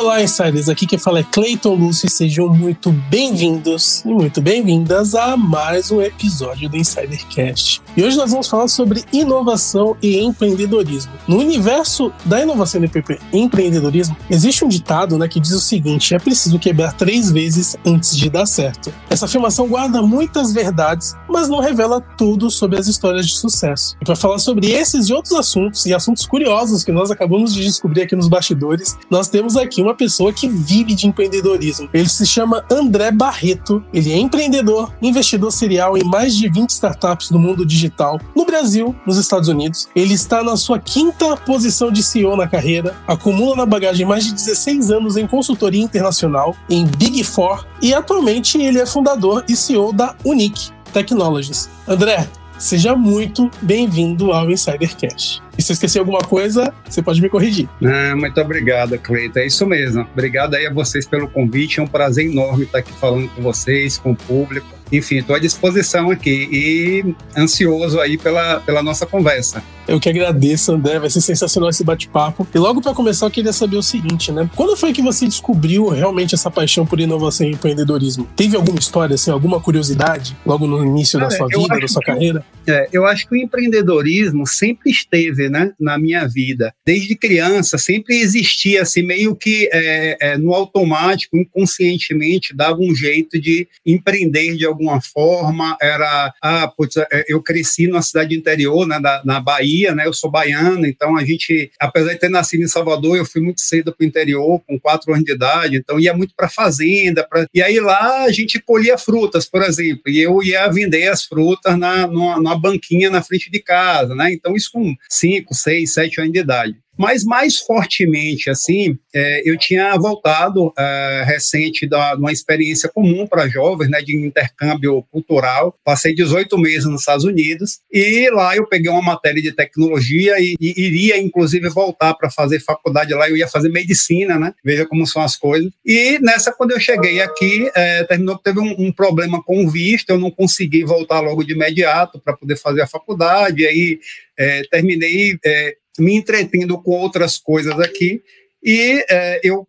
Olá, insiders! Aqui quem fala é Cleiton Lúcio e sejam muito bem-vindos e muito bem-vindas a mais um episódio do Insidercast. E hoje nós vamos falar sobre inovação e empreendedorismo. No universo da inovação e empreendedorismo, existe um ditado né, que diz o seguinte: é preciso quebrar três vezes antes de dar certo. Essa afirmação guarda muitas verdades, mas não revela tudo sobre as histórias de sucesso. E para falar sobre esses e outros assuntos, e assuntos curiosos que nós acabamos de descobrir aqui nos bastidores, nós temos aqui uma pessoa que vive de empreendedorismo. Ele se chama André Barreto. Ele é empreendedor, investidor serial em mais de 20 startups do mundo digital, no Brasil, nos Estados Unidos. Ele está na sua quinta posição de CEO na carreira, acumula na bagagem mais de 16 anos em consultoria internacional, em Big Four, e atualmente ele é fundador e CEO da Unique Technologies. André, seja muito bem-vindo ao Insidercast. E se eu esqueci alguma coisa, você pode me corrigir. Ah, muito obrigado, Cleito. É isso mesmo. Obrigado aí a vocês pelo convite. É um prazer enorme estar aqui falando com vocês, com o público. Enfim, estou à disposição aqui e ansioso aí pela, pela nossa conversa. Eu que agradeço, André. Vai ser sensacional esse bate-papo. E logo para começar, eu queria saber o seguinte, né? Quando foi que você descobriu realmente essa paixão por inovação e empreendedorismo? Teve alguma história, assim, alguma curiosidade logo no início Cara, da sua vida, da sua carreira? É, eu acho que o empreendedorismo sempre esteve né, na minha vida. Desde criança, sempre existia assim, meio que é, é, no automático, inconscientemente, dava um jeito de empreender de alguma forma. Era, ah, putz, é, eu cresci numa cidade interior, né, na Bahia, né, eu sou baiano, então a gente, apesar de ter nascido em Salvador, eu fui muito cedo para o interior, com quatro anos de idade, então ia muito para fazenda. Pra, e aí lá a gente colhia frutas, por exemplo, e eu ia vender as frutas na, numa, numa banquinha na frente de casa, né? Então isso com cinco 5, 6, 7 anos de idade. Mas mais fortemente, assim, é, eu tinha voltado é, recente da, de uma experiência comum para jovens, né, de intercâmbio cultural. Passei 18 meses nos Estados Unidos e lá eu peguei uma matéria de tecnologia e, e iria, inclusive, voltar para fazer faculdade lá. Eu ia fazer medicina, né? Veja como são as coisas. E nessa, quando eu cheguei aqui, é, terminou que teve um, um, problema com o visto, eu não consegui voltar logo de imediato para poder fazer a faculdade. E aí é, terminei é, me entretendo com outras coisas aqui. E é, eu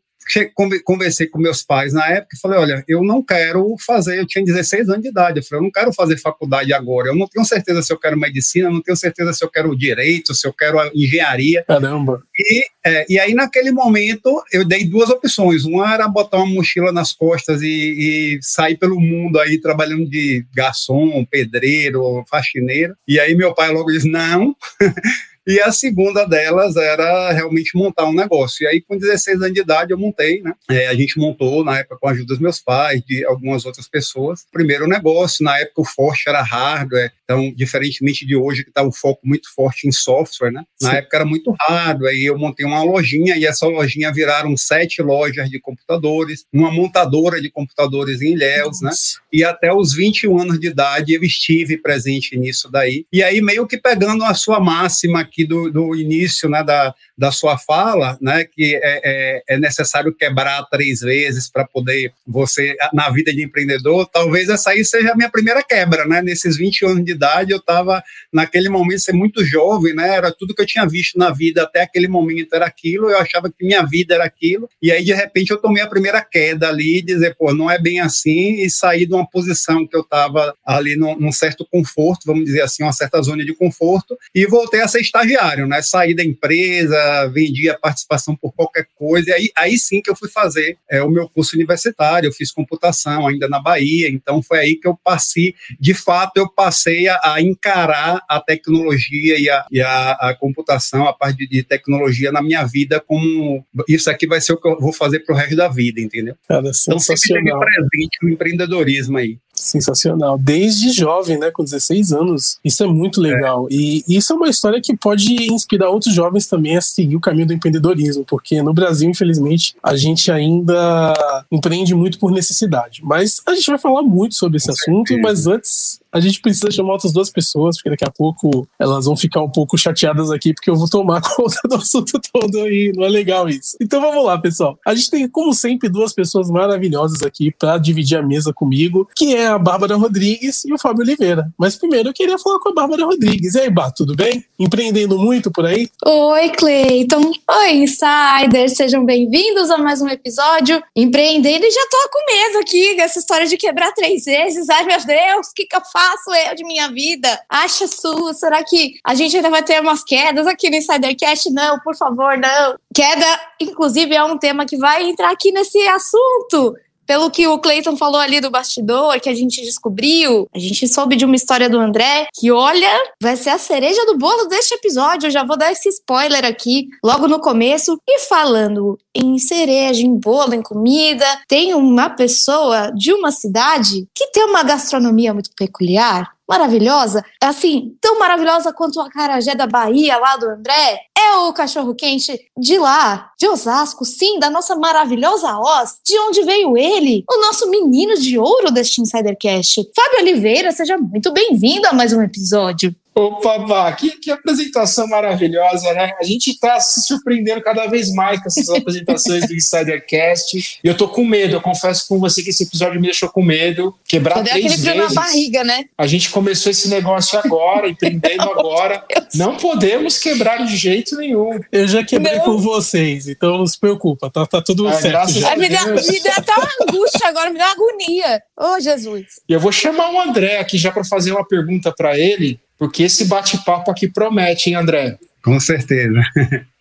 conversei com meus pais na época e falei: olha, eu não quero fazer, eu tinha 16 anos de idade, eu falei: eu não quero fazer faculdade agora, eu não tenho certeza se eu quero medicina, não tenho certeza se eu quero direito, se eu quero engenharia. Caramba! E, é, e aí, naquele momento, eu dei duas opções: uma era botar uma mochila nas costas e, e sair pelo mundo aí trabalhando de garçom, pedreiro, faxineiro. E aí, meu pai logo disse: não. E a segunda delas era realmente montar um negócio. E aí, com 16 anos de idade, eu montei, né? É, a gente montou, na época, com a ajuda dos meus pais, de algumas outras pessoas. Primeiro negócio, na época o forte era hardware, então, diferentemente de hoje, que está o foco muito forte em software, né? Na Sim. época era muito hardware, aí eu montei uma lojinha, e essa lojinha viraram sete lojas de computadores, uma montadora de computadores em Ilhéus, né? E até os 21 anos de idade eu estive presente nisso daí. E aí, meio que pegando a sua máxima aqui do, do início né, da, da sua fala, né, que é, é, é necessário quebrar três vezes para poder você, na vida de empreendedor, talvez essa aí seja a minha primeira quebra, né? Nesses 20 anos de idade, eu estava, naquele momento, ser muito jovem, né? Era tudo que eu tinha visto na vida até aquele momento era aquilo, eu achava que minha vida era aquilo, e aí, de repente, eu tomei a primeira queda ali dizer, pô, não é bem assim, e sair de uma posição que eu estava ali num, num certo conforto, vamos dizer assim, uma certa zona de conforto, e voltei a ser estagiário, né? Saí da empresa, vendi a participação por qualquer coisa, e aí, aí sim que eu fui fazer é, o meu curso universitário, eu fiz computação ainda na Bahia, então foi aí que eu passei, de fato, eu passei a, a encarar a tecnologia e a, e a, a computação, a parte de, tecnologia na minha vida como isso aqui vai ser o que eu vou fazer pro resto da vida, entendeu? Cara, então sempre presente o empreendedorismo aí. Sensacional. Desde jovem, né? Com 16 anos. Isso é muito legal. É. E isso é uma história que pode inspirar outros jovens também a seguir o caminho do empreendedorismo, porque no Brasil, infelizmente, a gente ainda empreende muito por necessidade. Mas a gente vai falar muito sobre esse com assunto, certeza. mas antes a gente precisa chamar outras duas pessoas, porque daqui a pouco elas vão ficar um pouco chateadas aqui, porque eu vou tomar conta do assunto todo e não é legal isso. Então vamos lá, pessoal. A gente tem, como sempre, duas pessoas maravilhosas aqui para dividir a mesa comigo, que é a Bárbara Rodrigues e o Fábio Oliveira. Mas primeiro eu queria falar com a Bárbara Rodrigues. E aí, Bá, tudo bem? Empreendendo muito por aí? Oi, Cleiton. Oi, insiders. Sejam bem-vindos a mais um episódio Empreendendo. E já tô com medo aqui dessa história de quebrar três vezes. Ai, meu Deus, o que, que eu faço eu de minha vida? Acha sua? Será que a gente ainda vai ter umas quedas aqui no Insidercast? Não, por favor, não. Queda, inclusive, é um tema que vai entrar aqui nesse assunto pelo que o Clayton falou ali do bastidor, que a gente descobriu, a gente soube de uma história do André, que olha, vai ser a cereja do bolo deste episódio. Eu já vou dar esse spoiler aqui logo no começo. E falando em cereja, em bolo, em comida, tem uma pessoa de uma cidade que tem uma gastronomia muito peculiar maravilhosa, assim, tão maravilhosa quanto a carajé da Bahia lá do André, é o cachorro quente de lá, de Osasco, sim, da nossa maravilhosa Oz, de onde veio ele, o nosso menino de ouro deste Insidercast. Fábio Oliveira, seja muito bem-vindo a mais um episódio. Opa, Vá, que, que apresentação maravilhosa, né? A gente está se surpreendendo cada vez mais com essas apresentações do Insidercast. E eu tô com medo, eu confesso com você que esse episódio me deixou com medo. Quebrar Cadê três aquele vezes. na barriga, né? A gente começou esse negócio agora, empreendendo agora. Não podemos quebrar de jeito nenhum. Eu já quebrei não. com vocês, então não se preocupa, tá, tá tudo ah, certo. Já. Me, dá, me dá até uma angústia agora, me dá uma agonia. Ô, oh, Jesus. E eu vou chamar o André aqui já para fazer uma pergunta para ele porque esse bate-papo aqui promete, hein, André? Com certeza.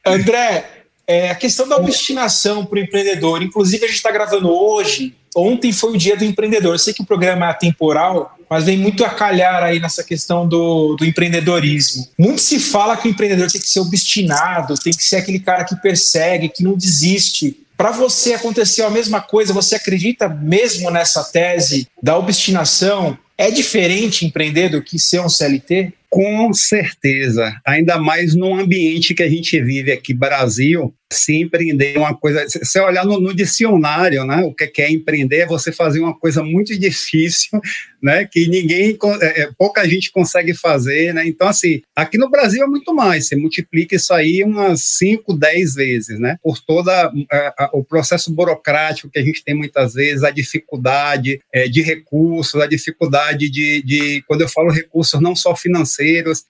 André, é, a questão da obstinação para o empreendedor, inclusive a gente está gravando hoje, ontem foi o dia do empreendedor. Eu sei que o programa é atemporal, mas vem muito a calhar aí nessa questão do, do empreendedorismo. Muito se fala que o empreendedor tem que ser obstinado, tem que ser aquele cara que persegue, que não desiste. Para você aconteceu a mesma coisa? Você acredita mesmo nessa tese da obstinação? É diferente empreender do que ser um CLT? Com certeza, ainda mais num ambiente que a gente vive aqui, Brasil, se empreender uma coisa, se você olhar no, no, dicionário, né, o que é empreender é você fazer uma coisa muito difícil, né, que ninguém, é, é, pouca gente consegue fazer, né, então assim, aqui no Brasil é muito mais, você multiplica isso aí umas 5, 10 vezes, né, por toda é, o processo burocrático que a gente tem muitas vezes, a dificuldade é, de recursos, a dificuldade de, de, quando eu falo recursos não só financeiros,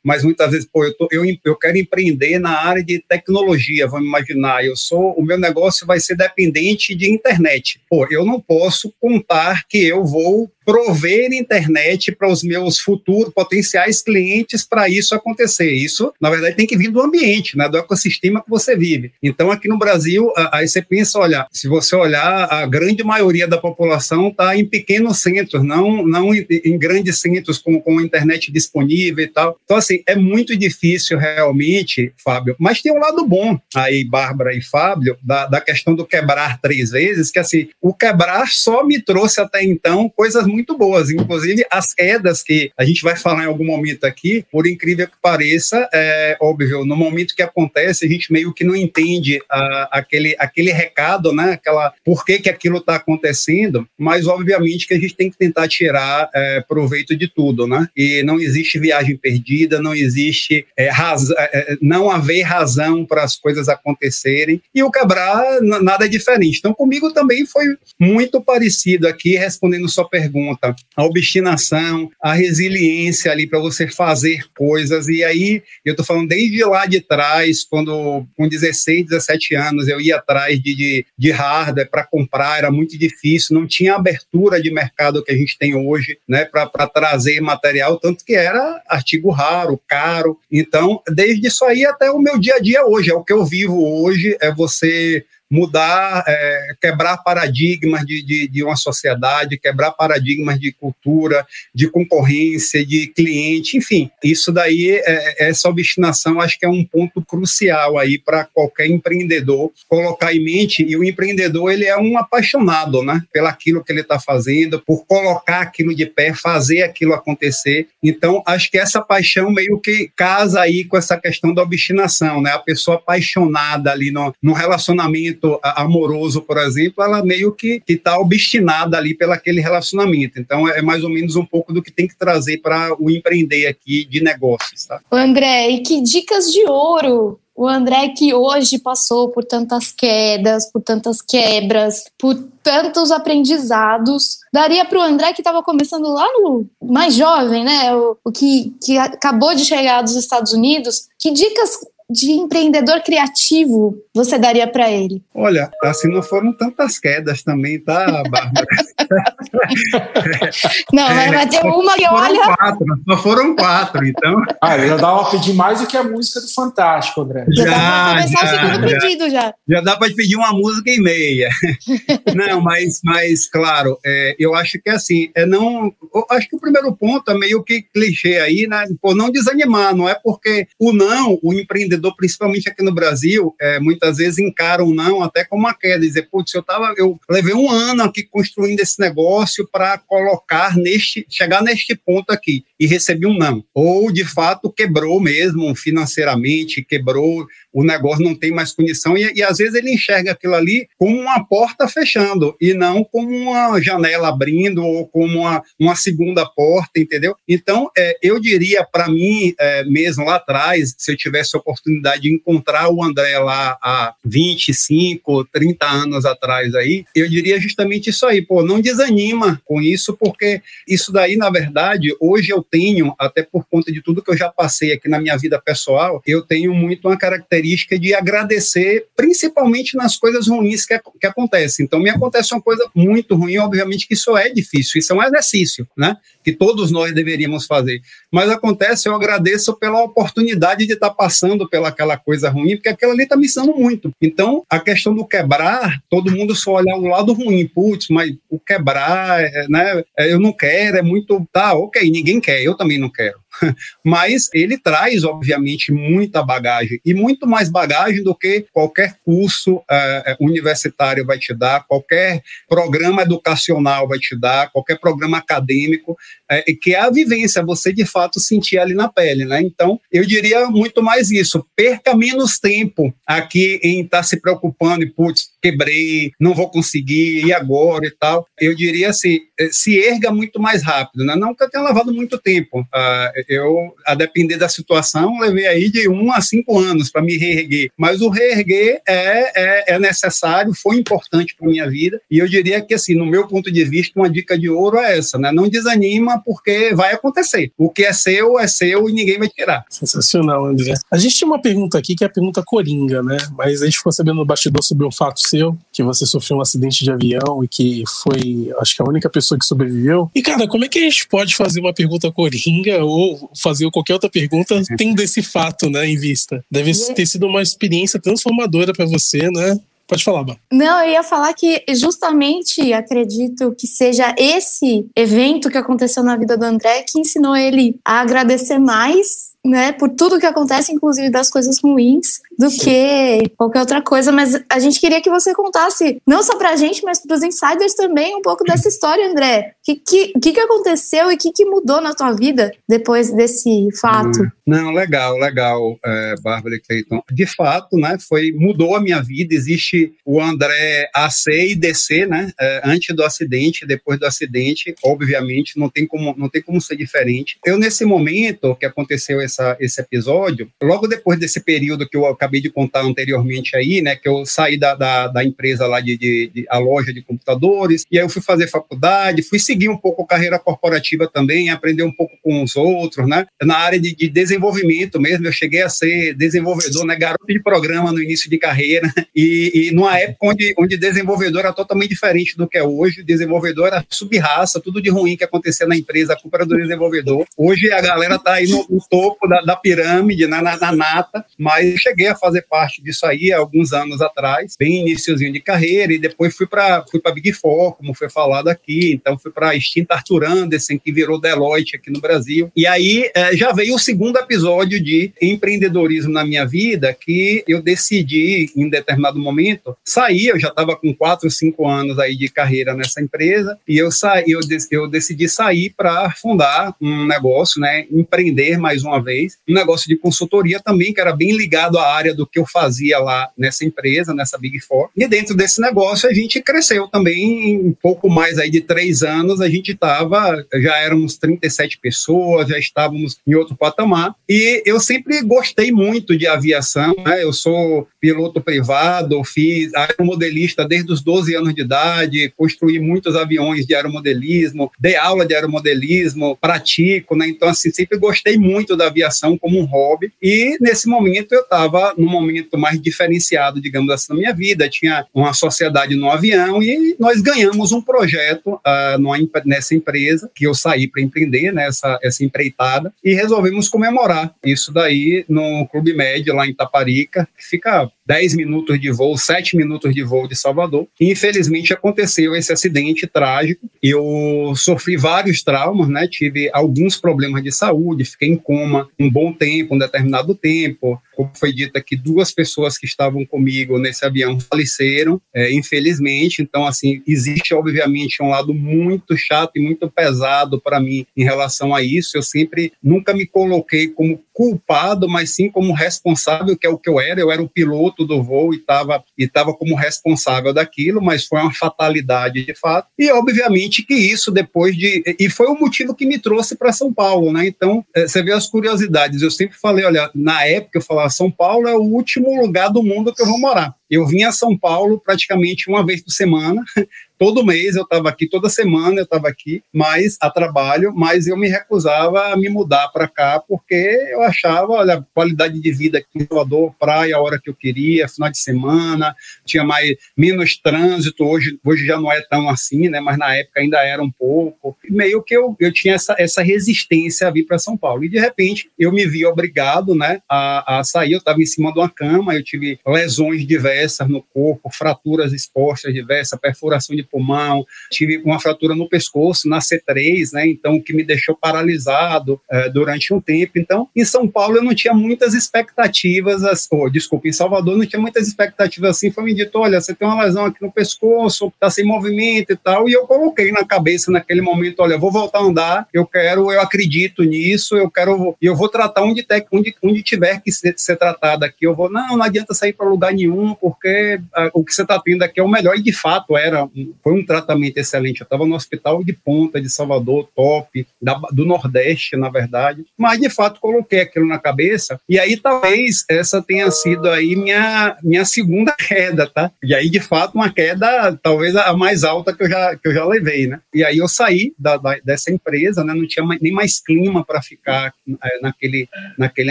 mas muitas vezes, pô, eu, tô, eu, eu quero empreender na área de tecnologia, vamos imaginar eu sou, o meu negócio vai ser dependente de internet. Pô, eu não posso contar que eu vou prover internet para os meus futuros potenciais clientes para isso acontecer. Isso, na verdade, tem que vir do ambiente, né, do ecossistema que você vive. Então, aqui no Brasil, aí você pensa, olha, se você olhar, a grande maioria da população está em pequenos centros, não, não em, grandes centros com, com internet disponível e tal. Então, assim, é muito difícil realmente, Fábio, mas tem um lado bom aí, Bárbara e Fábio, da, da questão do quebrar três vezes, que assim, o quebrar só me trouxe até então coisas muito muito boas. Inclusive, as quedas que a gente vai falar em algum momento aqui, por incrível que pareça, é óbvio, no momento que acontece, a gente meio que não entende a, aquele, aquele recado, né? Aquela, por que, que aquilo está acontecendo, mas obviamente que a gente tem que tentar tirar é, proveito de tudo, né? E não existe viagem perdida, não existe é, raz, é, é não haver razão para as coisas acontecerem. E o quebrar nada é diferente. Então, comigo também foi muito parecido aqui, respondendo sua pergunta pergunta, a obstinação, a resiliência ali para você fazer coisas. E aí, eu estou falando desde lá de trás, quando com 16, 17 anos, eu ia atrás de, de, de hardware para comprar, era muito difícil, não tinha abertura de mercado que a gente tem hoje, né, para trazer material, tanto que era artigo raro, caro. Então, desde isso aí até o meu dia a dia hoje, é o que eu vivo hoje, é você mudar, é, quebrar paradigmas de, de, de, uma sociedade, quebrar paradigmas de cultura, de concorrência, de cliente, enfim, isso daí, é, é essa obstinação, acho que é um ponto crucial aí para qualquer empreendedor colocar em mente, e o empreendedor, ele é um apaixonado, né, pelaquilo que ele está fazendo, por colocar aquilo de pé, fazer aquilo acontecer, então, acho que essa paixão meio que casa aí com essa questão da obstinação, né, a pessoa apaixonada ali no, no relacionamento relacionamento amoroso, por exemplo, ela meio que está obstinada ali pelo aquele relacionamento. Então, é mais ou menos um pouco do que tem que trazer para o empreender aqui de negócios. Tá? André, e que dicas de ouro o André que hoje passou por tantas quedas, por tantas quebras, por tantos aprendizados, daria para o André que estava começando lá no mais jovem, né? O, o que, que acabou de chegar dos Estados Unidos, que dicas de empreendedor criativo você daria para ele? Olha, assim não foram tantas quedas também, tá, Bárbara? não, é, vai ter uma que olha. Quatro, só foram quatro, então. Ah, já dá para pedir mais do que a música do Fantástico, André. Já, já dá para começar já, o segundo já, pedido já. Já dá para pedir uma música e meia. não, mas, mas claro, é, eu acho que assim, é não. acho que o primeiro ponto é meio que clichê aí, né? Por não desanimar, não é porque o não, o empreendedor empreendedor, principalmente aqui no Brasil, é, muitas vezes encara um não até como uma queda, dizer, putz, eu tava, eu levei um ano aqui construindo esse negócio para colocar neste, chegar neste ponto aqui e recebi um não. Ou de fato quebrou mesmo financeiramente, quebrou o negócio não tem mais condição e, e, às vezes ele enxerga aquilo ali como uma porta fechando e não como uma janela abrindo ou como uma, uma segunda porta, entendeu? Então, é, eu diria para mim, é, mesmo lá atrás, se eu tivesse a oportunidade de encontrar o André lá há 25, 30 anos atrás aí, eu diria justamente isso aí, pô, não desanima com isso, porque isso daí, na verdade, hoje eu tenho, até por conta de tudo que eu já passei aqui na minha vida pessoal, eu tenho muito uma característica de agradecer, principalmente nas coisas ruins que, que acontecem. Então, me acontece uma coisa muito ruim, obviamente que isso é difícil, isso é um exercício, né? Que todos nós deveríamos fazer. Mas acontece, eu agradeço pela oportunidade de estar passando pelaquela coisa ruim, porque aquilo ali está me ensinando muito. Então, a questão do quebrar, todo mundo só olha o lado ruim, putz, mas o quebrar, é, né? É, eu não quero, é muito. Tá, ok, ninguém quer, eu também não quero. mas ele traz, obviamente, muita bagagem e muito mais bagagem do que qualquer curso uh, universitário vai te dar, qualquer programa educacional vai te dar, qualquer programa acadêmico, uh, que é a vivência, você de fato sentir ali na pele, né? Então, eu diria muito mais isso, perca menos tempo aqui em estar tá se preocupando e, putz, quebrei, não vou conseguir, e agora e tal. Eu diria assim, se erga muito mais rápido, né? Não que eu tenha levado muito tempo, uh, eu, a depender da situação, levei aí de um a cinco anos para me reerguer. Mas o reerguer é, é, é necessário, foi importante para minha vida. E eu diria que, assim, no meu ponto de vista, uma dica de ouro é essa, né? Não desanima, porque vai acontecer. O que é seu, é seu e ninguém vai tirar. Sensacional, André. A gente tinha uma pergunta aqui que é a pergunta coringa, né? Mas a gente ficou sabendo no bastidor sobre um fato seu, que você sofreu um acidente de avião e que foi, acho que a única pessoa que sobreviveu. E, cara, como é que a gente pode fazer uma pergunta coringa ou fazer qualquer outra pergunta tendo esse fato, né, em vista. Deve ter sido uma experiência transformadora para você, né? Pode falar, Bá. Não, eu ia falar que justamente acredito que seja esse evento que aconteceu na vida do André que ensinou ele a agradecer mais né, por tudo que acontece, inclusive das coisas ruins, do que qualquer outra coisa. Mas a gente queria que você contasse, não só pra gente, mas pros insiders também, um pouco dessa história, André. O que, que, que, aconteceu e o que, que mudou na tua vida depois desse fato? Hum, não, legal, legal, é, Bárbara e Cleiton. De fato, né, foi, mudou a minha vida. Existe o André AC e DC, né, é, antes do acidente, depois do acidente, obviamente, não tem como, não tem como ser diferente. Eu, nesse momento que aconteceu essa, esse episódio, logo depois desse período que eu acabei de contar anteriormente aí, né, que eu saí da, da, da empresa lá de, de, de, a loja de computadores, e aí eu fui fazer faculdade, fui seguir um pouco a carreira corporativa também, aprender um pouco com os outros, né, na área de, de desenvolvimento mesmo, eu cheguei a ser desenvolvedor, né, garoto de programa no início de carreira, e, e numa época onde, onde desenvolvedor era totalmente diferente do que é hoje, desenvolvedor era subraça, tudo de ruim que acontecia na empresa, a culpa era do desenvolvedor. Hoje a galera tá aí no, no topo topo da, da pirâmide, na, na, na, nata, mas cheguei a fazer parte disso aí alguns anos atrás, bem iníciozinho de carreira, e depois fui para fui para Big Four, como foi falado aqui, então fui para Extinta Arthur Anderson, que virou Deloitte aqui no Brasil. E aí é, já veio o segundo episódio de empreendedorismo na minha vida, que eu decidi, em determinado momento, sair, eu já estava com quatro, cinco anos aí de carreira nessa empresa, e eu, saí, eu, eu decidi sair para fundar um negócio, né, empreender mais uma vez um negócio de consultoria também, que era bem ligado à área do que eu fazia lá nessa empresa, nessa Big Four. E dentro desse negócio a gente cresceu também, em pouco mais aí de três anos, a gente estava, já éramos 37 pessoas, já estávamos em outro patamar. E eu sempre gostei muito de aviação, né? Eu sou piloto privado, fiz aeromodelista desde os 12 anos de idade, construí muitos aviões de aeromodelismo, dei aula de aeromodelismo, pratico, né? Então, assim, sempre gostei muito da aviação como um hobby. E nesse momento eu estava num momento mais diferenciado, digamos assim, na minha vida. Tinha uma sociedade no avião e nós ganhamos um projeto uh, numa, nessa empresa que eu saí para empreender, né, essa empreitada, e resolvemos comemorar isso daí no Clube Médio, lá em Taparica, que fica 10 minutos de voo, 7 minutos de voo de Salvador. E, infelizmente aconteceu esse acidente trágico. Eu sofri vários traumas, né? Tive alguns problemas de saúde, fiquei em coma um bom tempo, um determinado tempo. Como foi dito aqui, duas pessoas que estavam comigo nesse avião faleceram, é, infelizmente. Então, assim, existe obviamente um lado muito chato e muito pesado para mim em relação a isso. Eu sempre nunca me coloquei como culpado, mas sim como responsável, que é o que eu era. Eu era o piloto do voo e estava e tava como responsável daquilo, mas foi uma fatalidade de fato. E obviamente que isso depois de e foi o motivo que me trouxe para São Paulo, né? Então é, você vê as curiosidades. Eu sempre falei, olha, na época eu falava São Paulo é o último lugar do mundo que eu vou morar. Eu vinha a São Paulo praticamente uma vez por semana, todo mês eu estava aqui, toda semana eu estava aqui, mas a trabalho, mas eu me recusava a me mudar para cá porque eu achava, olha, qualidade de vida aqui em Salvador, praia a hora que eu queria, final de semana, tinha mais menos trânsito, hoje, hoje já não é tão assim, né, mas na época ainda era um pouco. Meio que eu, eu tinha essa, essa resistência a vir para São Paulo. E de repente eu me vi obrigado, né, a, a sair, eu estava em cima de uma cama, eu tive lesões diversas no corpo, fraturas expostas diversas, perfuração de pulmão, tive uma fratura no pescoço, na C3, né? Então, que me deixou paralisado é, durante um tempo. Então, em São Paulo eu não tinha muitas expectativas, oh, desculpa, em Salvador não tinha muitas expectativas assim. Foi me dito, olha, você tem uma lesão aqui no pescoço, está sem movimento e tal. E eu coloquei na cabeça naquele momento, olha, vou voltar a andar, eu quero, eu acredito nisso, eu quero, eu vou tratar onde, ter, onde, onde tiver que ser, ser tratado aqui. Eu vou, não, não adianta sair para lugar nenhum, porque uh, o que você está tendo aqui é o melhor. E de fato era, foi um tratamento excelente. Eu estava no hospital de ponta de Salvador, top, da, do Nordeste, na verdade. Mas, de fato, coloquei aquilo na cabeça. E aí, talvez, essa tenha sido aí minha, minha segunda queda, tá? E aí, de fato, uma queda, talvez a mais alta que eu já, que eu já levei, né? E aí eu saí da, da dessa empresa, né? Não tinha mais, nem mais clima para ficar é, naquele, naquele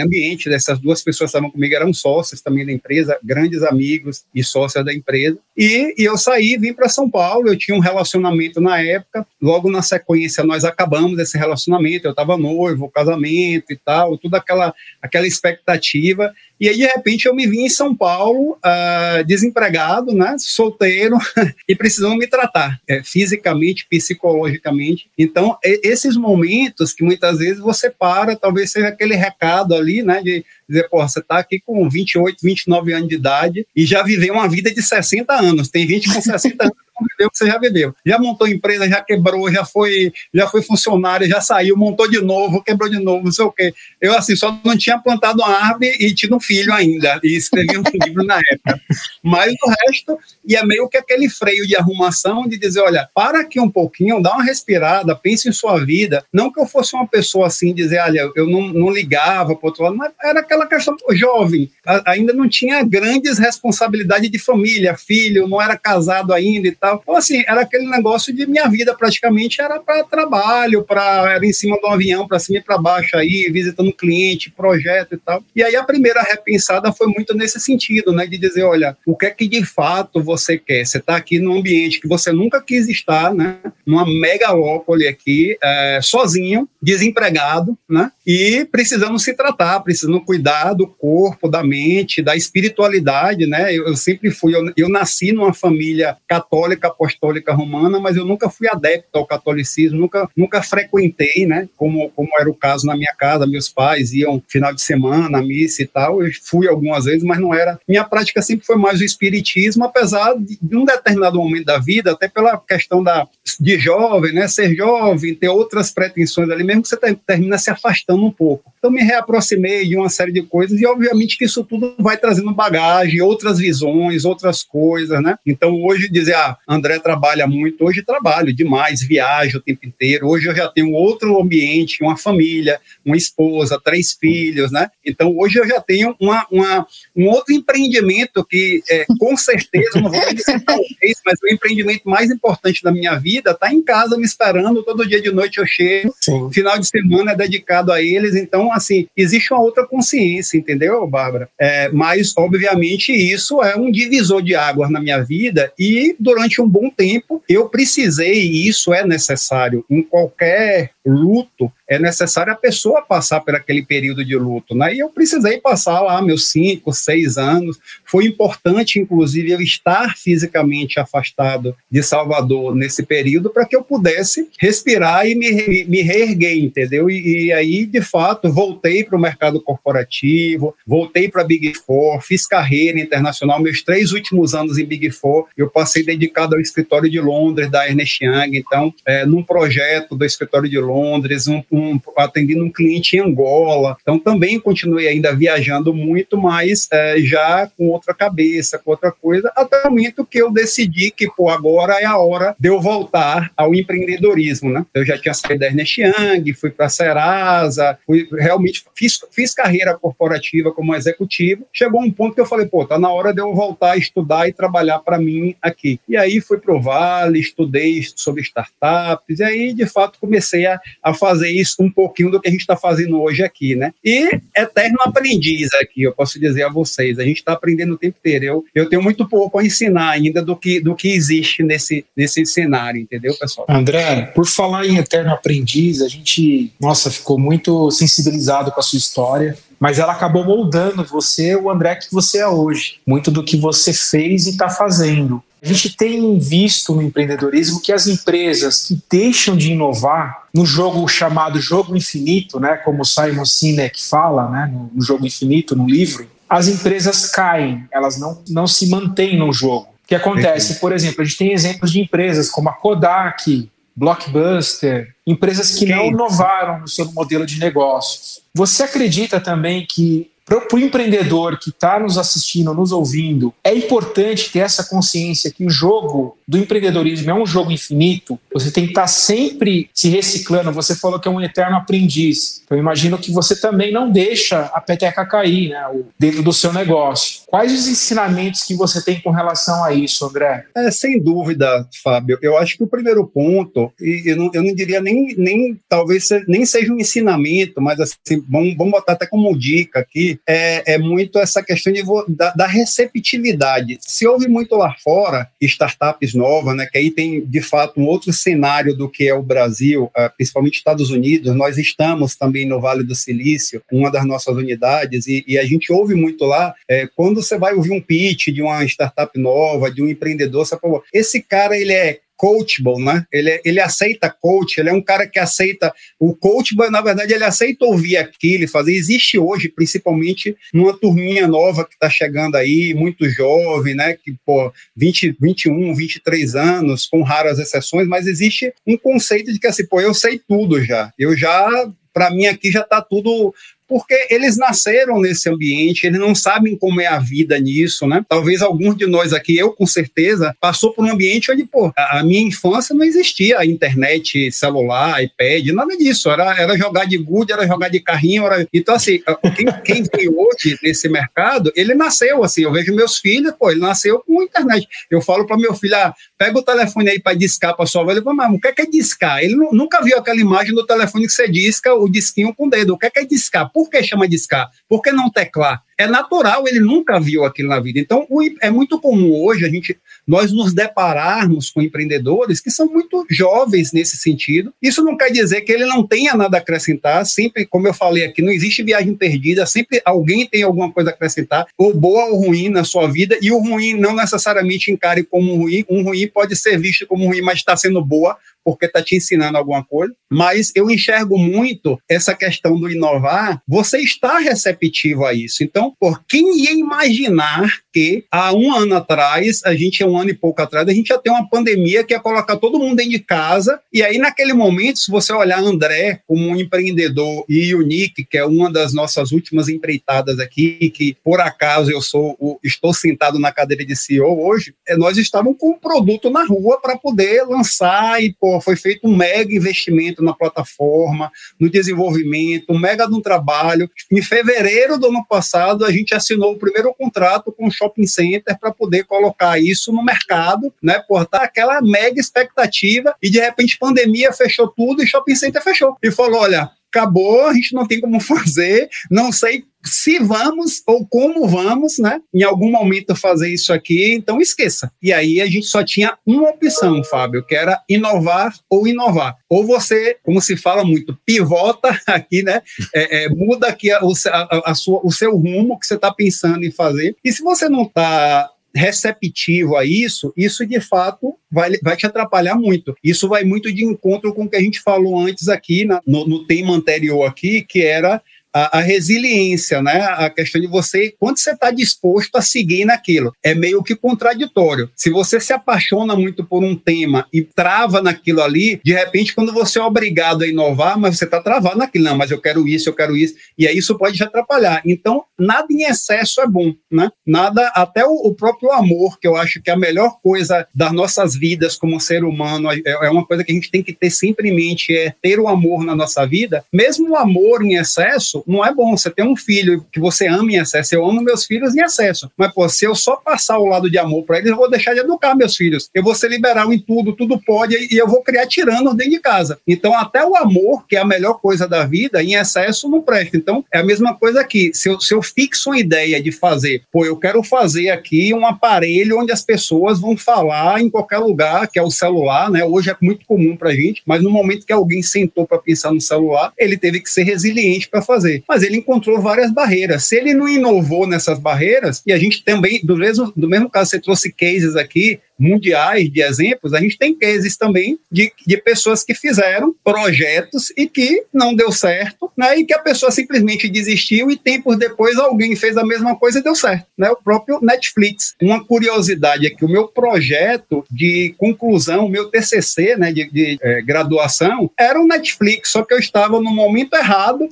ambiente. Dessas duas pessoas que estavam comigo eram sócios também da empresa, grandes amigos e sócios da empresa. E, e eu saí, vim para São Paulo, eu tinha um relacionamento na época, logo na sequência nós acabamos esse relacionamento, eu estava noivo, casamento e tal, toda aquela, aquela expectativa, e aí, de repente, eu me vi em São Paulo, uh, desempregado, né, solteiro, e precisando me tratar, é, fisicamente, psicologicamente. Então, esses momentos que muitas vezes você para, talvez seja aquele recado ali, né, de dizer, pô, você está aqui com 28, 29 anos de idade e já viveu uma vida de 60 anos. Tem gente com 60 anos que você já viveu. Já montou empresa, já quebrou, já foi, já foi funcionário, já saiu, montou de novo, quebrou de novo, não sei o quê. Eu, assim, só não tinha plantado uma árvore e tido um filho ainda, e escrevi um livro na época. Mas o resto, e é meio que aquele freio de arrumação de dizer, olha, para aqui um pouquinho, dá uma respirada, pense em sua vida. Não que eu fosse uma pessoa assim, dizer, olha, eu não, não ligava para outro lado, mas era aquela questão jovem, ainda não tinha grandes responsabilidades de família, filho, não era casado ainda e tal. Então, assim, era aquele negócio de minha vida praticamente era para trabalho, para era em cima do avião, para cima e para baixo aí, visitando cliente, projeto e tal. E aí a primeira repensada foi muito nesse sentido, né, de dizer, olha, o que é que de fato você quer? Você está aqui num ambiente que você nunca quis estar, né, numa megalópole aqui, é, sozinho, desempregado, né, e precisando se tratar, precisando cuidar do corpo, da mente, da espiritualidade, né? Eu, eu sempre fui, eu, eu, nasci numa família católica apostólica romana, mas eu nunca fui adepto ao catolicismo, nunca, nunca frequentei, né? Como, como era o caso na minha casa, meus pais iam final de semana, à missa e tal, eu fui algumas vezes, mas não era. Minha prática sempre foi mais o espiritismo, apesar de, de um determinado momento da vida, até pela questão da, de jovem, né? Ser jovem, ter outras pretensões ali, mesmo que você termina se afastando um pouco. Então me reaproximei de uma série de coisas e obviamente que isso tudo vai trazendo bagagem, outras visões, outras coisas, né? Então hoje dizer, ah, André trabalha muito, hoje trabalho demais, viajo o tempo inteiro. Hoje eu já tenho outro ambiente, uma família, uma esposa, três filhos, né? Então hoje eu já tenho uma, uma um outro empreendimento que é, com certeza, não vou dizer talvez, mas o empreendimento mais importante da minha vida está em casa me esperando, todo dia de noite eu chego, Sim. final de semana é dedicado a eles, então assim, existe uma outra consciência, entendeu, Bárbara? É, mas, obviamente, isso é um divisor de águas na minha vida e, durante um bom tempo, eu precisei, e isso é necessário em qualquer luto, é necessário a pessoa passar por aquele período de luto, né? E eu precisei passar lá meus cinco, seis anos. Foi importante, inclusive, eu estar fisicamente afastado de Salvador nesse período para que eu pudesse respirar e me, me reerguer, entendeu? E, e aí, de fato, voltei para o mercado corporativo, voltei para Big Four, fiz carreira internacional. Meus três últimos anos em Big Four, eu passei dedicado ao escritório de Londres da Ernest Young. Então, é, num projeto do escritório de Londres, um um, atendendo um cliente em Angola. Então também continuei ainda viajando muito, mas é, já com outra cabeça, com outra coisa, até o momento que eu decidi que, pô, agora é a hora de eu voltar ao empreendedorismo, né? Eu já tinha saído da Ernest Young, fui para a Serasa, fui, realmente fiz, fiz carreira corporativa como executivo. Chegou um ponto que eu falei, pô, tá na hora de eu voltar a estudar e trabalhar para mim aqui. E aí fui pro Vale, estudei sobre startups, e aí, de fato, comecei a, a fazer isso um pouquinho do que a gente está fazendo hoje aqui, né? E eterno aprendiz aqui, eu posso dizer a vocês, a gente está aprendendo o tempo inteiro. Eu, eu tenho muito pouco a ensinar ainda do que, do que existe nesse, nesse cenário, entendeu, pessoal? André, por falar em eterno aprendiz, a gente, nossa, ficou muito sensibilizado com a sua história mas ela acabou moldando você, o André que você é hoje. Muito do que você fez e está fazendo. A gente tem visto no empreendedorismo que as empresas que deixam de inovar no jogo chamado jogo infinito, né, como Simon Sinek fala, né, no jogo infinito, no livro, as empresas caem, elas não, não se mantêm no jogo. O que acontece? Por exemplo, a gente tem exemplos de empresas como a Kodak, Blockbuster, empresas que não inovaram no seu modelo de negócios. Você acredita também que para o empreendedor que está nos assistindo, nos ouvindo, é importante ter essa consciência que o jogo do empreendedorismo é um jogo infinito. Você tem que estar tá sempre se reciclando. Você falou que é um eterno aprendiz. Então, eu imagino que você também não deixa a peteca cair né, dentro do seu negócio. Quais os ensinamentos que você tem com relação a isso, André? É, sem dúvida, Fábio. Eu acho que o primeiro ponto, e eu não, eu não diria nem, nem talvez nem seja um ensinamento, mas assim, vamos, vamos botar até como dica aqui, é, é muito essa questão de, da, da, receptividade. Se houve muito lá fora, startups novas, né, que aí tem de fato um outro cenário do que é o Brasil, uh, principalmente Estados Unidos, nós estamos também no Vale do Silício, uma das nossas unidades, e, e a gente ouve muito lá, é, quando você vai ouvir um pitch de uma startup nova, de um empreendedor, você fala, esse cara ele é coachable, né? Ele, ele aceita coach, ele é um cara que aceita. O coachable, na verdade, ele aceita ouvir aquilo, fazer. Existe hoje, principalmente numa turminha nova que está chegando aí, muito jovem, né? Que, pô, 20, 21, 23 anos, com raras exceções, mas existe um conceito de que assim, pô, eu sei tudo já. Eu já para mim aqui já está tudo porque eles nasceram nesse ambiente, eles não sabem como é a vida nisso, né? Talvez alguns de nós aqui, eu com certeza, passou por um ambiente onde, pô, a minha infância não existia a internet, celular, iPad, nada disso. Era, era jogar de gude, era jogar de carrinho. Era... Então, assim, quem, quem veio hoje nesse mercado, ele nasceu assim. Eu vejo meus filhos, pô, ele nasceu com internet. Eu falo para meu filho, ah, pega o telefone aí para discar para sua avó. Ele fala, mas o que é, que é discar? Ele nunca viu aquela imagem do telefone que você disca o disquinho com o dedo. O que é, que é discar? Por que chama discar? Por que não teclar? É natural, ele nunca viu aquilo na vida. Então, é muito comum hoje a gente nós nos depararmos com empreendedores que são muito jovens nesse sentido. Isso não quer dizer que ele não tenha nada a acrescentar, sempre, como eu falei aqui, não existe viagem perdida, sempre alguém tem alguma coisa a acrescentar, ou boa ou ruim na sua vida, e o ruim não necessariamente encare como ruim, um ruim pode ser visto como ruim, mas está sendo boa, porque está te ensinando alguma coisa, mas eu enxergo muito essa questão do inovar, você está receptivo a isso. Então, por quem ia imaginar que há um ano atrás, a gente, um ano e pouco atrás, a gente já tem uma pandemia que ia colocar todo mundo dentro de casa, e aí naquele momento, se você olhar André como um empreendedor e o Nick, que é uma das nossas últimas empreitadas aqui, que por acaso eu sou o, estou sentado na cadeira de CEO hoje, é, nós estávamos com um produto na rua para poder lançar e pô, foi feito um mega investimento na plataforma, no desenvolvimento, um mega de um trabalho. Em fevereiro do ano passado, a gente assinou o primeiro contrato com o shopping center para poder colocar isso no mercado, né? Portar aquela mega expectativa e de repente pandemia fechou tudo e shopping center fechou. E falou: olha, acabou, a gente não tem como fazer, não sei se vamos ou como vamos, né, em algum momento fazer isso aqui, então esqueça. E aí a gente só tinha uma opção, Fábio, que era inovar ou inovar. Ou você, como se fala muito, pivota aqui, né, é, é, muda aqui a, a, a sua, o seu rumo que você está pensando em fazer. E se você não está receptivo a isso, isso de fato vai, vai te atrapalhar muito. Isso vai muito de encontro com o que a gente falou antes aqui, na, no, no tema anterior aqui, que era a, a, resiliência, né? A questão de você, quanto você está disposto a seguir naquilo. É meio que contraditório. Se você se apaixona muito por um tema e trava naquilo ali, de repente, quando você é obrigado a inovar, mas você está travado naquilo, não, mas eu quero isso, eu quero isso, e aí isso pode te atrapalhar. Então, nada em excesso é bom, né? Nada, até o, o próprio amor, que eu acho que é a melhor coisa das nossas vidas como ser humano, é, é uma coisa que a gente tem que ter sempre em mente, é ter o amor na nossa vida. Mesmo o amor em excesso, não é bom. Você tem um filho que você ama em excesso. Eu amo meus filhos em excesso. Mas, pô, se eu só passar o lado de amor para eles, eu vou deixar de educar meus filhos. Eu vou ser liberal em tudo, tudo pode, e eu vou criar tiranos dentro de casa. Então, até o amor, que é a melhor coisa da vida, em excesso não presta. Então, é a mesma coisa aqui. Se eu, se eu fixo uma ideia de fazer, pô, eu quero fazer aqui um aparelho onde as pessoas vão falar em qualquer lugar, que é o celular, né? Hoje é muito comum pra gente, mas no momento que alguém sentou para pensar no celular, ele teve que ser resiliente para fazer fazer. Mas ele encontrou várias barreiras. Se ele não inovou nessas barreiras, e a gente também, do mesmo, do mesmo caso, você trouxe cases aqui, mundiais de exemplos, a gente tem cases também de, de pessoas que fizeram projetos e que não deu certo, né? E que a pessoa simplesmente desistiu e tempos depois alguém fez a mesma coisa e deu certo, né? O próprio Netflix. Uma curiosidade é que o meu projeto de conclusão, o meu TCC, né, de, de é, graduação, era um Netflix, só que eu estava no momento errado,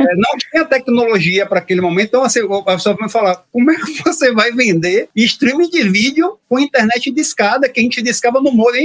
é, não tinha tecnologia para aquele momento, então assim, a pessoa vai falar, como é que você vai vender streaming de vídeo com internet de escada que a gente discava no molho.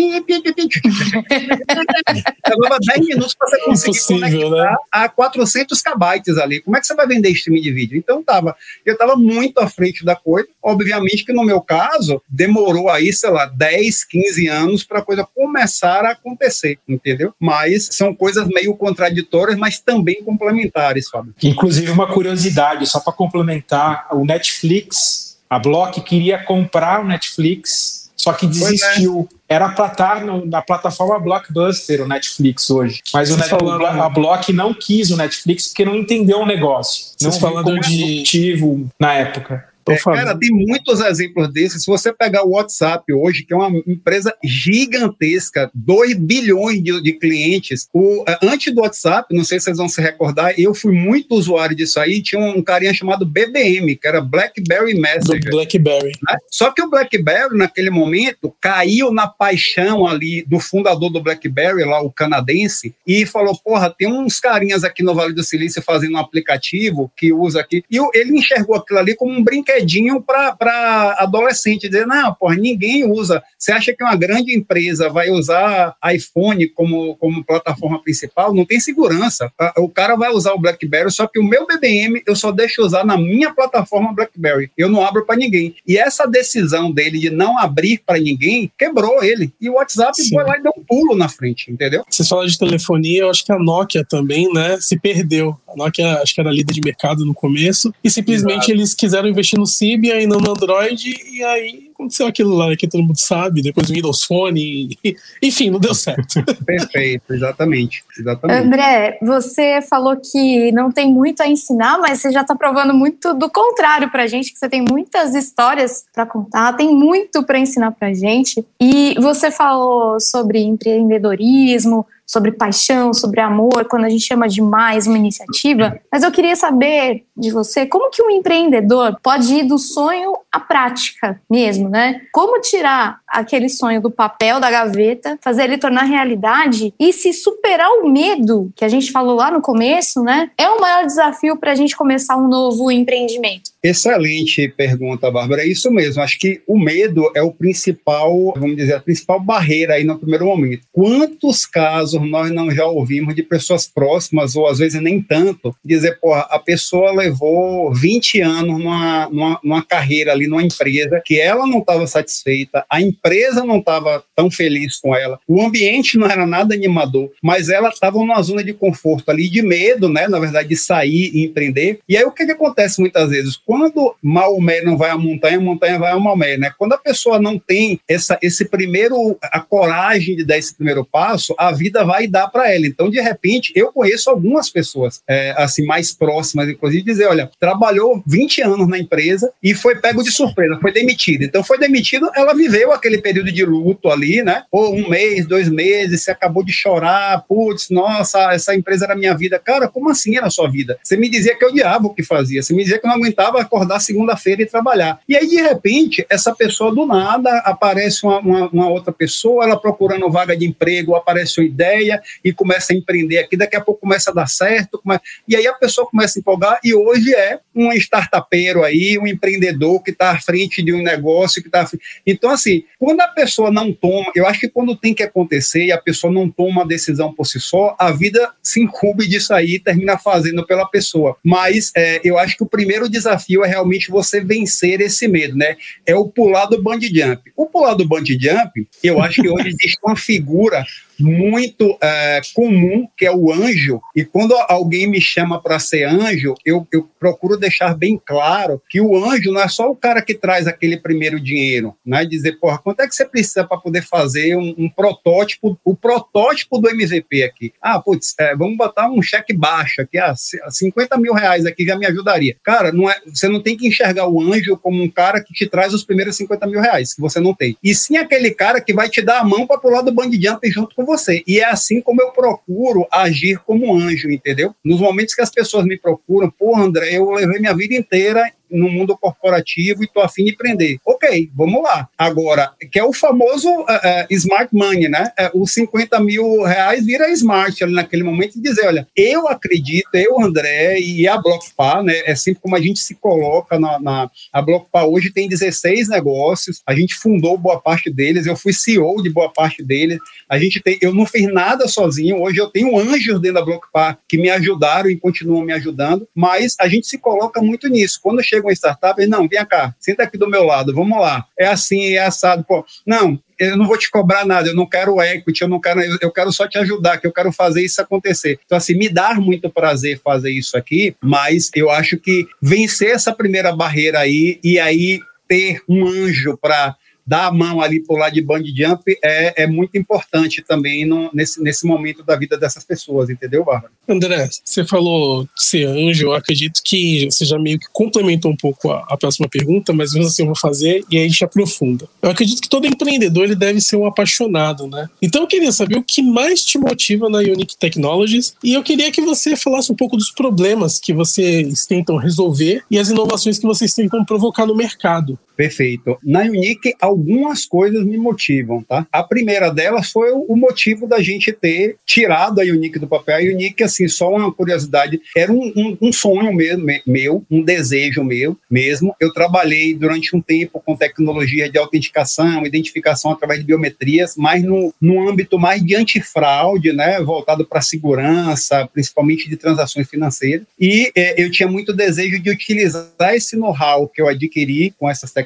Levava 10 minutos para você conseguir conectar né? a 400 kbytes ali. Como é que você vai vender streaming de vídeo? Então tava, eu estava muito à frente da coisa. Obviamente que no meu caso, demorou aí, sei lá, 10, 15 anos para a coisa começar a acontecer, entendeu? Mas são coisas meio contraditórias, mas também complementares, Fábio. Inclusive, uma curiosidade, só para complementar, o Netflix, a Block queria comprar o Netflix só que é. desistiu. É. Era para estar na plataforma Blockbuster, o Netflix hoje. Mas o Net, falando, a Block não quis o Netflix porque não entendeu o negócio. Vocês não falando de motivo na época. É, cara, tem muitos exemplos desses. Se você pegar o WhatsApp hoje, que é uma empresa gigantesca, 2 bilhões de, de clientes, o, é, antes do WhatsApp, não sei se vocês vão se recordar, eu fui muito usuário disso aí, tinha um carinha chamado BBM, que era BlackBerry Messenger. Do BlackBerry. Né? Só que o BlackBerry, naquele momento, caiu na paixão ali do fundador do BlackBerry, lá o canadense, e falou, porra, tem uns carinhas aqui no Vale do Silício fazendo um aplicativo que usa aqui, e ele enxergou aquilo ali como um brinquedo brinquedinho para adolescente, dizer, não, porra, ninguém usa. Você acha que uma grande empresa vai usar iPhone como, como plataforma principal? Não tem segurança. O cara vai usar o BlackBerry, só que o meu BBM eu só deixo usar na minha plataforma BlackBerry. Eu não abro para ninguém. E essa decisão dele de não abrir para ninguém quebrou ele. E o WhatsApp Sim. foi lá e deu um pulo na frente, entendeu? Vocês falam de telefonia, eu acho que a Nokia também, né, se perdeu. A Nokia acho que era líder de mercado no começo e simplesmente Exato. eles quiseram investir no Symbian e não no Android e aí aconteceu aquilo lá que todo mundo sabe, depois o Windows Phone, e, enfim, não deu certo. Perfeito, exatamente, exatamente. André, você falou que não tem muito a ensinar, mas você já está provando muito do contrário para a gente, que você tem muitas histórias para contar, tem muito para ensinar para a gente. E você falou sobre empreendedorismo, sobre paixão, sobre amor, quando a gente chama de mais uma iniciativa. Mas eu queria saber de você como que um empreendedor pode ir do sonho à prática mesmo, né? Como tirar aquele sonho do papel da gaveta, fazer ele tornar realidade e se superar o medo que a gente falou lá no começo, né? É o maior desafio para a gente começar um novo empreendimento. Excelente pergunta, Bárbara. É isso mesmo. Acho que o medo é o principal, vamos dizer, a principal barreira aí no primeiro momento. Quantos casos nós não já ouvimos de pessoas próximas, ou às vezes nem tanto, dizer, pô, a pessoa levou 20 anos numa, numa, numa carreira ali, numa empresa, que ela não estava satisfeita, a empresa não estava tão feliz com ela, o ambiente não era nada animador, mas ela estava numa zona de conforto ali, de medo, né, na verdade, de sair e empreender. E aí o que, que acontece muitas vezes? Quando Maomé não vai à montanha, a montanha vai ao Maomé, né? Quando a pessoa não tem essa, esse primeiro, a coragem de dar esse primeiro passo, a vida vai dar para ela. Então, de repente, eu conheço algumas pessoas, é, assim, mais próximas, inclusive, dizer, olha, trabalhou 20 anos na empresa e foi pego de surpresa, foi demitido. Então, foi demitido, ela viveu aquele período de luto ali, né? Ou um mês, dois meses, você acabou de chorar, putz, nossa, essa empresa era minha vida. Cara, como assim era a sua vida? Você me dizia que eu o que fazia, você me dizia que eu não aguentava acordar segunda-feira e trabalhar. E aí, de repente, essa pessoa do nada aparece uma, uma, uma, outra pessoa, ela procurando vaga de emprego, aparece uma ideia e começa a empreender aqui, daqui a pouco começa a dar certo, e aí a pessoa começa a empolgar e hoje é um startupeiro aí, um empreendedor que está à frente de um negócio que está. Então, assim, quando a pessoa não toma, eu acho que quando tem que acontecer e a pessoa não toma uma decisão por si só, a vida se incube disso aí e termina fazendo pela pessoa. Mas é, eu acho que o primeiro desafio desafio é realmente você vencer esse medo, né? É o pular do bungee jump. O pular do bungee jump, eu acho que hoje existe uma figura muito é, comum, que é o anjo. E quando alguém me chama para ser anjo, eu, eu procuro deixar bem claro que o anjo não é só o cara que traz aquele primeiro dinheiro, né? Dizer, porra, quanto é que você precisa para poder fazer um, um, protótipo, o protótipo do MVP aqui? Ah, putz, é, vamos botar um cheque baixo aqui, ah, 50 mil reais aqui já me ajudaria. Cara, não é, você não tem que enxergar o anjo como um cara que te traz os primeiros 50 mil reais, que você não tem. E sim aquele cara que vai te dar a mão para pular do bang jump junto com com você. E é assim como eu procuro agir como anjo, entendeu? Nos momentos que as pessoas me procuram, pô, André, eu levei minha vida inteira no mundo corporativo e tô afim de empreender. Ok, vamos lá. Agora, que é o famoso uh, smart money, né? Uh, os 50 mil reais vira smart ali naquele momento e dizer, olha, eu acredito, eu, André, e a BlockPA, né? É sempre como a gente se coloca na, na... A BlockPA hoje tem 16 negócios, a gente fundou boa parte deles, eu fui CEO de boa parte deles, a gente tem, eu não fiz nada sozinho, hoje eu tenho anjos dentro da BlockPA que me ajudaram e continuam me ajudando, mas a gente se coloca muito nisso. Quando chega chega uma startup e não, vem cá, senta aqui do meu lado, vamos lá. É assim, é assado. Pô, não, eu não vou te cobrar nada, eu não quero equity, eu não quero, eu quero só te ajudar, que eu quero fazer isso acontecer. Então, assim, me dá muito prazer fazer isso aqui, mas eu acho que vencer essa primeira barreira aí e aí ter um anjo para dar a mão ali pular de band jump é, é muito importante também no, nesse, nesse momento da vida dessas pessoas, entendeu, Bárbara? André, você falou ser anjo, eu acredito que você já meio que complementou um pouco a, a próxima pergunta, mas mesmo assim eu vou fazer e aí a gente aprofunda. Eu acredito que todo empreendedor ele deve ser um apaixonado, né? Então eu queria saber o que mais te motiva na Unique Technologies e eu queria que você falasse um pouco dos problemas que vocês tentam resolver e as inovações que vocês tentam provocar no mercado. Perfeito. Na Unique, algumas coisas me motivam, tá? A primeira delas foi o motivo da gente ter tirado a Unique do papel. A Unique, assim, só uma curiosidade, era um, um, um sonho mesmo, meu, um desejo meu mesmo. Eu trabalhei durante um tempo com tecnologia de autenticação, identificação através de biometrias, mas no, no âmbito mais de antifraude, né, voltado para segurança, principalmente de transações financeiras. E é, eu tinha muito desejo de utilizar esse know-how que eu adquiri com essas tecnologias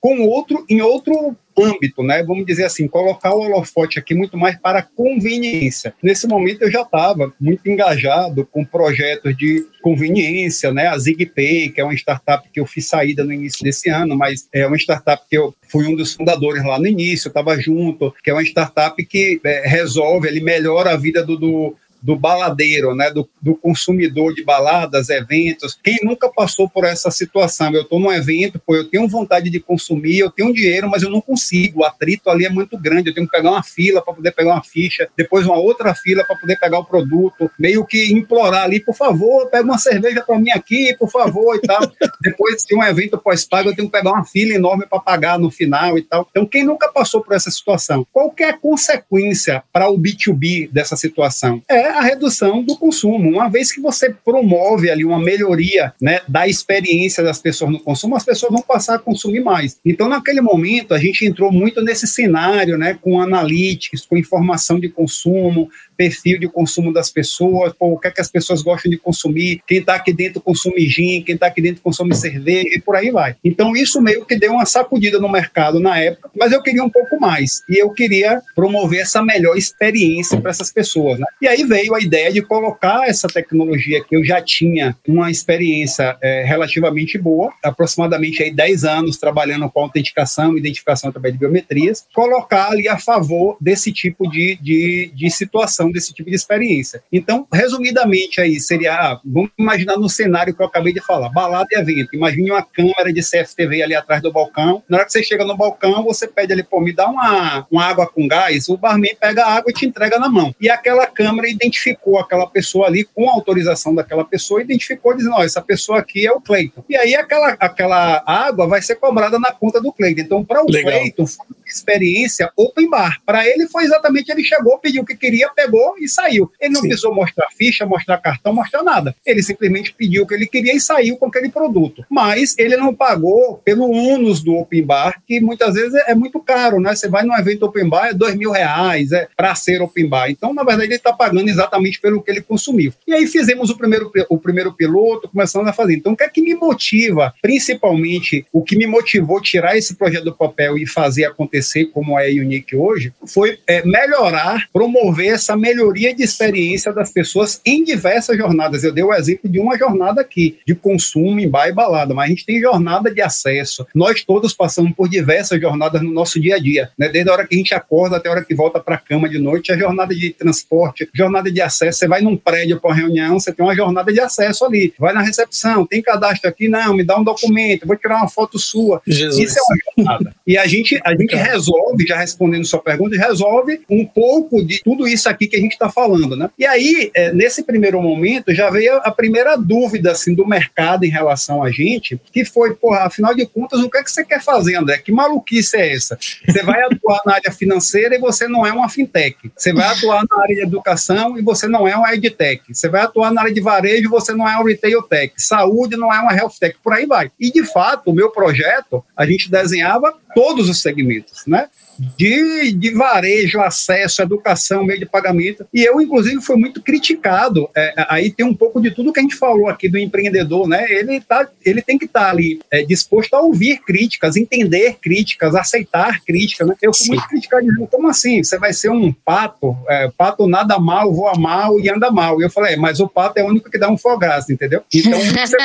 com outro em outro âmbito, né? Vamos dizer assim, colocar o holofote aqui muito mais para conveniência. Nesse momento eu já estava muito engajado com projetos de conveniência, né? A ZigPay, que é uma startup que eu fiz saída no início desse ano, mas é uma startup que eu fui um dos fundadores lá no início, estava junto, que é uma startup que é, resolve, ele melhora a vida do, do do baladeiro, né, do, do, consumidor de baladas, eventos. Quem nunca passou por essa situação? Eu estou num evento, pô, eu tenho vontade de consumir, eu tenho dinheiro, mas eu não consigo. O atrito ali é muito grande. Eu tenho que pegar uma fila para poder pegar uma ficha, depois uma outra fila para poder pegar o produto. Meio que implorar ali, por favor, pega uma cerveja para mim aqui, por favor e tal. depois de um evento pós-pago, eu tenho que pegar uma fila enorme para pagar no final e tal. Então, quem nunca passou por essa situação? Qual é a consequência para o B2B dessa situação? É a redução do consumo. Uma vez que você promove ali uma melhoria né, da experiência das pessoas no consumo, as pessoas vão passar a consumir mais. Então, naquele momento, a gente entrou muito nesse cenário, né, com analytics, com informação de consumo, perfil de consumo das pessoas, pô, o que é que as pessoas gostam de consumir, quem está aqui dentro consome gin, quem está aqui dentro consome cerveja e por aí vai. Então isso meio que deu uma sacudida no mercado na época, mas eu queria um pouco mais e eu queria promover essa melhor experiência para essas pessoas. Né? E aí veio a ideia de colocar essa tecnologia que eu já tinha uma experiência é, relativamente boa, aproximadamente aí 10 anos trabalhando com autenticação, identificação através de biometrias, colocar ali a favor desse tipo de, de, de situação desse tipo de experiência. Então, resumidamente aí, seria, ah, vamos imaginar no cenário que eu acabei de falar, balada e evento. Imagine uma câmera de CFTV ali atrás do balcão. Na hora que você chega no balcão, você pede ali, pô, me dá uma, uma água com gás, o barman pega a água e te entrega na mão. E aquela câmera identificou aquela pessoa ali, com a autorização daquela pessoa, identificou, dizendo, ó, essa pessoa aqui é o Cleiton. E aí aquela, aquela água vai ser cobrada na conta do Cleiton. Então, para o Cleiton, foi uma experiência open bar. Para ele foi exatamente, ele chegou, pediu o que queria, pegou e saiu. Ele não Sim. precisou mostrar ficha, mostrar cartão, mostrar nada. Ele simplesmente pediu o que ele queria e saiu com aquele produto. Mas ele não pagou pelo ônus do open bar, que muitas vezes é, muito caro, né? Você vai num evento open bar, é dois mil reais, é para ser open bar. Então, na verdade, ele está pagando exatamente pelo que ele consumiu. E aí fizemos o primeiro, o primeiro piloto, começamos a fazer. Então, o que é que me motiva? Principalmente, o que me motivou tirar esse projeto do papel e fazer acontecer como é a Unique hoje, foi é, melhorar, promover essa melhoria de experiência das pessoas em diversas jornadas. Eu dei o exemplo de uma jornada aqui, de consumo em bar e balada, mas a gente tem jornada de acesso. Nós todos passamos por diversas jornadas no nosso dia a dia, né? desde a hora que a gente acorda até a hora que volta para a cama de noite, a jornada de transporte, jornada de acesso. Você vai num prédio para reunião, você tem uma jornada de acesso ali. Vai na recepção, tem cadastro aqui? Não, me dá um documento, vou tirar uma foto sua. Jesus. Isso é uma jornada. E a gente, a gente resolve, já respondendo sua pergunta, resolve um pouco de tudo isso aqui que que a gente está falando, né? E aí, é, nesse primeiro momento, já veio a primeira dúvida, assim, do mercado em relação a gente, que foi, porra, afinal de contas, o que é que você quer fazer, André? Que maluquice é essa? Você vai atuar na área financeira e você não é uma fintech. Você vai atuar na área de educação e você não é uma edtech. Você vai atuar na área de varejo e você não é uma retail tech. Saúde não é uma health tech. Por aí vai. E, de fato, o meu projeto, a gente desenhava todos os segmentos, né? de, de varejo, acesso, educação, meio de pagamento. E eu, inclusive, fui muito criticado. É, aí tem um pouco de tudo que a gente falou aqui do empreendedor, né? Ele, tá, ele tem que estar tá ali é, disposto a ouvir críticas, entender críticas, aceitar críticas, né? Eu fui Sim. muito criticado como assim? Você vai ser um pato? É, pato nada mal, voa mal e anda mal. E eu falei, é, mas o pato é o único que dá um fogaço, entendeu? Então, você...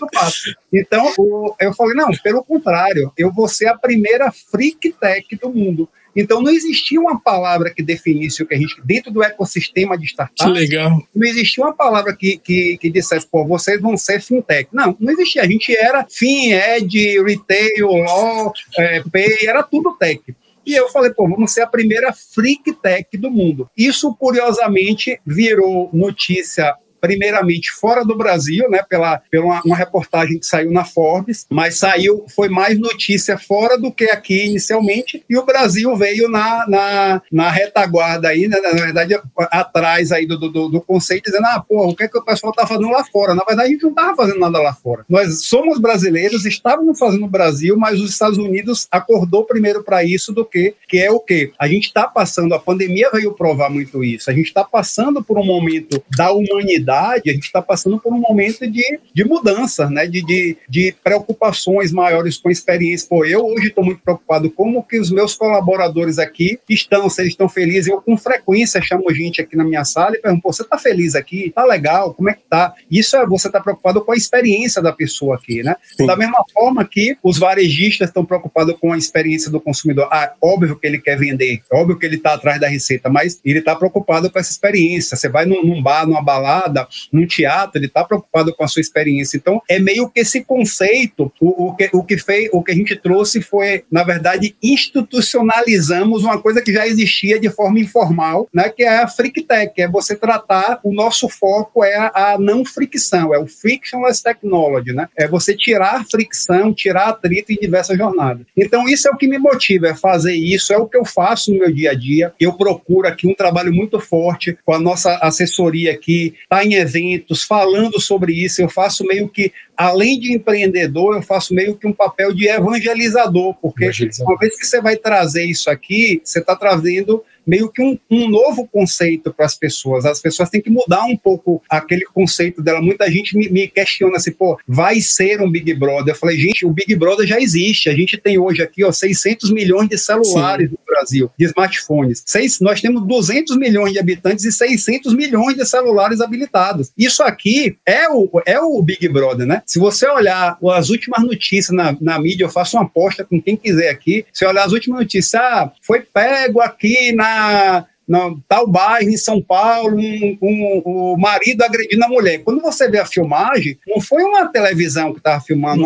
então eu falei, não, pelo contrário, eu vou ser a primeira freak tech do mundo. Então não existia uma palavra que definisse o que a gente dentro do ecossistema de startups. Legal. Não existia uma palavra que, que, que dissesse, pô, vocês vão ser fintech. Não, não existia. A gente era fin, ed, retail, law, é, pay, era tudo tech. E eu falei, pô, vamos ser a primeira freak tech do mundo. Isso, curiosamente, virou notícia primeiramente fora do Brasil, né, pela, pela uma, uma, reportagem que saiu na Forbes, mas saiu, foi mais notícia fora do que aqui inicialmente, e o Brasil veio na, na, na retaguarda aí, né, na verdade, atrás aí do, do, do conceito, dizendo, ah, pô, o que é que o pessoal tá fazendo lá fora? Na verdade, a gente não tava fazendo nada lá fora. Nós somos brasileiros, estávamos fazendo no Brasil, mas os Estados Unidos acordou primeiro para isso do que, que é o quê? A gente está passando, a pandemia veio provar muito isso, a gente está passando por um momento da humanidade, a gente está passando por um momento de, de mudança, né? De, de, de preocupações maiores com experiência. Pô, eu hoje estou muito preocupado como que os meus colaboradores aqui estão, se eles estão felizes. Eu, com frequência, chamo gente aqui na minha sala e pergunto, você está feliz aqui? Tá legal? Como é que tá? Isso é você está preocupado com a experiência da pessoa aqui, né? Sim. Da mesma forma que os varejistas estão preocupados com a experiência do consumidor. Ah, óbvio que ele quer vender, óbvio que ele está atrás da receita, mas ele está preocupado com essa experiência. Você vai num, num bar, numa balada, num teatro, ele está preocupado com a sua experiência. Então, é meio que esse conceito, o, o, que, o, que, fez, o que a gente trouxe foi, na verdade, institucionalizamos uma coisa que já existia de forma informal, né, que é a FrickTech, é você tratar, o nosso foco é a, a não fricção, é o frictionless technology, né? É você tirar fricção, tirar atrito em diversas jornadas. Então, isso é o que me motiva, é fazer isso, é o que eu faço no meu dia a dia. Eu procuro aqui um trabalho muito forte com a nossa assessoria aqui, tá em eventos, falando sobre isso. Eu faço meio que, além de empreendedor, eu faço meio que um papel de evangelizador, porque evangelizador. uma vez que você vai trazer isso aqui, você está trazendo meio que um, um novo conceito para as pessoas. As pessoas têm que mudar um pouco aquele conceito dela. Muita gente me, me, questiona assim, pô, vai ser um Big Brother? Eu falei, gente, o Big Brother já existe. A gente tem hoje aqui, ó, 600 milhões de celulares Sim. Brasil, de smartphones. Seis, nós temos 200 milhões de habitantes e 600 milhões de celulares habilitados. Isso aqui é o, é o Big Brother, né? Se você olhar as últimas notícias na, na mídia, eu faço uma aposta com quem quiser aqui. Se olhar as últimas notícias, ah, foi pego aqui na no tal bairro em São Paulo, um, um, o marido agredindo a mulher. Quando você vê a filmagem, não foi uma televisão que estava filmando,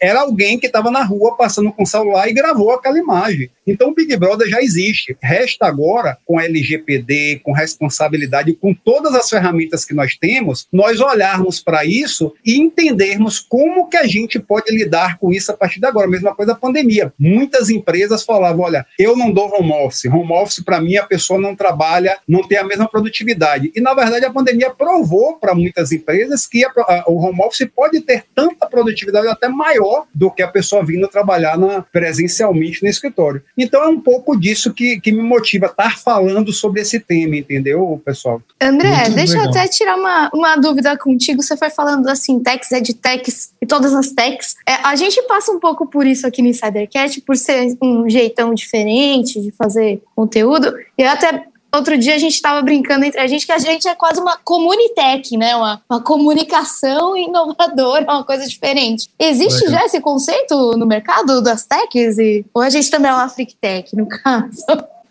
era alguém que estava na rua passando com o celular e gravou aquela imagem. Então o Big Brother já existe. Resta agora, com LGPD, com responsabilidade, com todas as ferramentas que nós temos, nós olharmos para isso e entendermos como que a gente pode lidar com isso a partir de agora. Mesma coisa da pandemia. Muitas empresas falavam, olha, eu não dou home office. Home office, para mim, a pessoa não trabalha, não tem a mesma produtividade. E, na verdade, a pandemia provou para muitas empresas que a, a, o home office pode ter tanta produtividade até maior do que a pessoa vindo trabalhar na, presencialmente no escritório. Então é um pouco disso que, que me motiva estar falando sobre esse tema, entendeu, pessoal? André, Muito deixa legal. eu até tirar uma, uma dúvida contigo. Você foi falando assim, techs, edtechs e todas as techs. É, a gente passa um pouco por isso aqui no Insidercast, por ser um jeitão diferente de fazer conteúdo. E eu até Outro dia a gente estava brincando entre a gente que a gente é quase uma comunitech, né? Uma, uma comunicação inovadora, uma coisa diferente. Existe Legal. já esse conceito no mercado das techs? E, ou a gente também é uma freak no caso?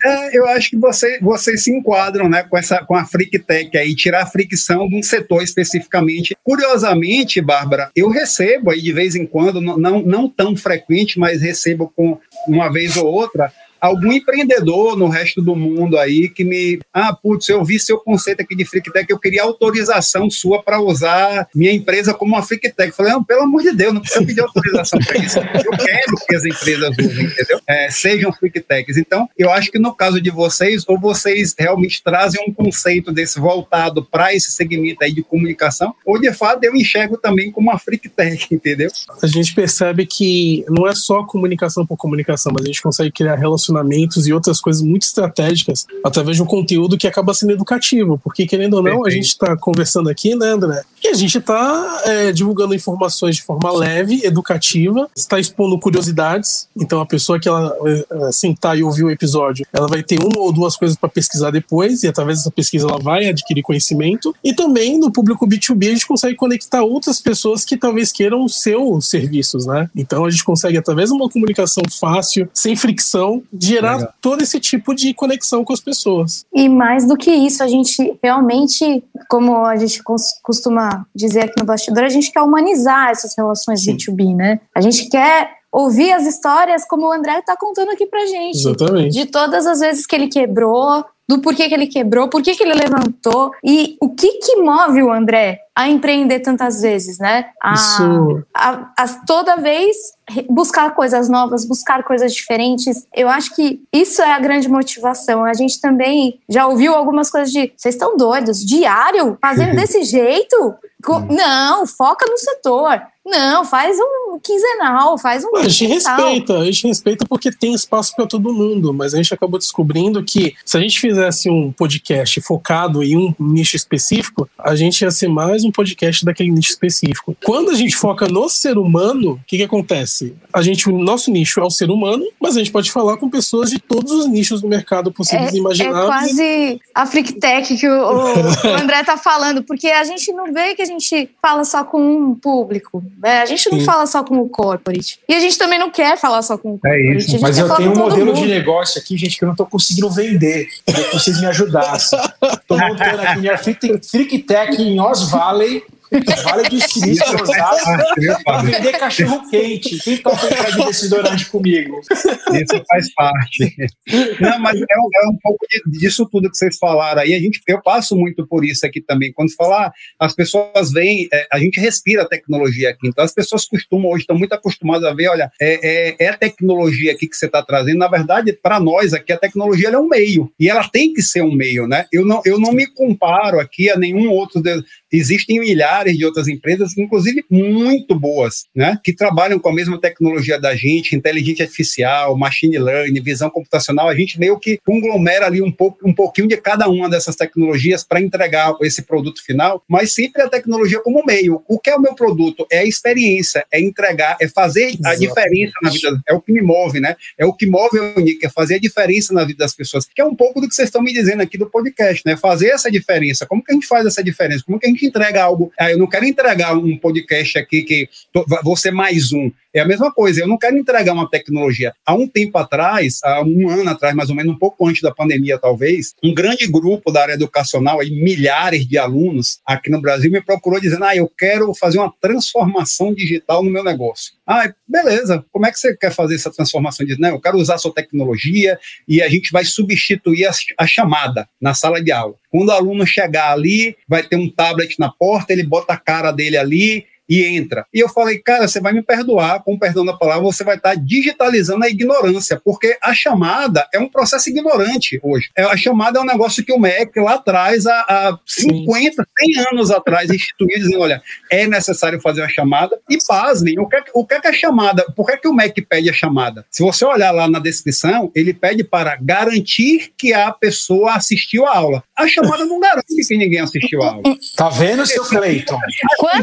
É, eu acho que você, vocês se enquadram né, com, essa, com a Freak Tech aí, tirar a fricção de um setor especificamente. Curiosamente, Bárbara, eu recebo aí de vez em quando, não, não tão frequente, mas recebo com uma vez ou outra, algum empreendedor no resto do mundo aí que me. Ah, putz, eu vi seu conceito aqui de FreakTech, eu queria autorização sua para usar minha empresa como uma FreakTech. Falei, não, pelo amor de Deus, não precisa pedir autorização para isso. Eu quero que as empresas usem, entendeu? É, sejam FreakTechs. Então, eu acho que no caso de vocês, ou vocês realmente trazem um conceito desse voltado para esse segmento aí de comunicação, ou de fato eu enxergo também como uma FreakTech, entendeu? A gente percebe que não é só comunicação por comunicação, mas a gente consegue criar relacionamento relacionamentos e outras coisas muito estratégicas através de um conteúdo que acaba sendo educativo, porque querendo ou não, a gente está conversando aqui, né, André? E a gente está é, divulgando informações de forma leve, educativa, está expondo curiosidades. Então a pessoa que ela é, sentar e ouvir o episódio, ela vai ter uma ou duas coisas para pesquisar depois, e através dessa pesquisa ela vai adquirir conhecimento. E também no público B2B a gente consegue conectar outras pessoas que talvez queiram os seus serviços, né? Então a gente consegue, através de uma comunicação fácil, sem fricção, gerar Legal. todo esse tipo de conexão com as pessoas. E mais do que isso, a gente realmente, como a gente costuma dizer aqui no bastidor, a gente quer humanizar essas relações Sim. B2B, né? A gente quer ouvir as histórias como o André está contando aqui pra gente. Exatamente. De todas as vezes que ele quebrou, do porquê que ele quebrou, por que ele levantou e o que que move o André a empreender tantas vezes, né? A, Isso. a, a, toda vez buscar coisas novas, buscar coisas diferentes. Eu acho que isso é a grande motivação. A gente também já ouviu algumas coisas de vocês estão doidos, diário, fazendo desse jeito? Não, foca no setor. Não, faz um quinzenal, faz um. A gente respeita, a gente respeita porque tem espaço para todo mundo, mas a gente acabou descobrindo que se a gente fizesse um podcast focado em um nicho específico, a gente ia ser mais um podcast daquele nicho específico. Quando a gente foca no ser humano, o que, que acontece? A gente, o nosso nicho é o ser humano, mas a gente pode falar com pessoas de todos os nichos do mercado possíveis é, e imagináveis. É quase a Freaktech que o, o André tá falando, porque a gente não vê que a gente fala só com um público. Né? A gente não Sim. fala só com o corporate. E a gente também não quer falar só com o corporate. É isso. Mas eu tenho um modelo mundo. de negócio aqui, gente, que eu não estou conseguindo vender. Que vocês me ajudassem. Estou montando aqui minha Freak Tech em Oz Valley Vale de Silício, para vender cachorro quente. Quem entrar de desodorante comigo? Isso faz parte. Não, mas é, é um pouco disso tudo que vocês falaram aí. A gente, eu passo muito por isso aqui também. Quando falar, as pessoas vêm, é, a gente respira a tecnologia aqui. Então as pessoas costumam, hoje estão muito acostumadas a ver, olha, é, é, é a tecnologia aqui que você está trazendo. Na verdade, para nós aqui, a tecnologia é um meio. E ela tem que ser um meio, né? Eu não, eu não me comparo aqui a nenhum outro. De, existem milhares de outras empresas, inclusive muito boas, né, que trabalham com a mesma tecnologia da gente, inteligência artificial, machine learning, visão computacional. A gente meio que conglomera ali um pouco, um pouquinho de cada uma dessas tecnologias para entregar esse produto final, mas sempre a tecnologia como meio. O que é o meu produto? É a experiência, é entregar, é fazer a diferença na vida. É o que me move, né? É o que move o Nick, é fazer a diferença na vida das pessoas. Que é um pouco do que vocês estão me dizendo aqui do podcast, né? Fazer essa diferença. Como que a gente faz essa diferença? Como que a gente entrega algo? Ah, eu não quero entregar um podcast aqui que vou ser mais um. É a mesma coisa, eu não quero entregar uma tecnologia. Há um tempo atrás, há um ano atrás, mais ou menos, um pouco antes da pandemia, talvez, um grande grupo da área educacional, aí, milhares de alunos aqui no Brasil, me procurou dizendo: ah, eu quero fazer uma transformação digital no meu negócio. Ah, beleza, como é que você quer fazer essa transformação digital? Eu quero usar a sua tecnologia e a gente vai substituir a, a chamada na sala de aula. Quando o aluno chegar ali, vai ter um tablet na porta, ele bota a cara dele ali, e entra. E eu falei, cara, você vai me perdoar, com perdão da palavra, você vai estar digitalizando a ignorância, porque a chamada é um processo ignorante hoje. É, a chamada é um negócio que o MEC lá atrás, há, há 50, 100 anos atrás, instituiu, dizendo, olha, é necessário fazer a chamada. E pasmem, o que, é, o que é que a chamada, por que, é que o MEC pede a chamada? Se você olhar lá na descrição, ele pede para garantir que a pessoa assistiu a aula. A chamada não garante que ninguém assistiu a aula. Tá vendo, seu Cleiton? Quando?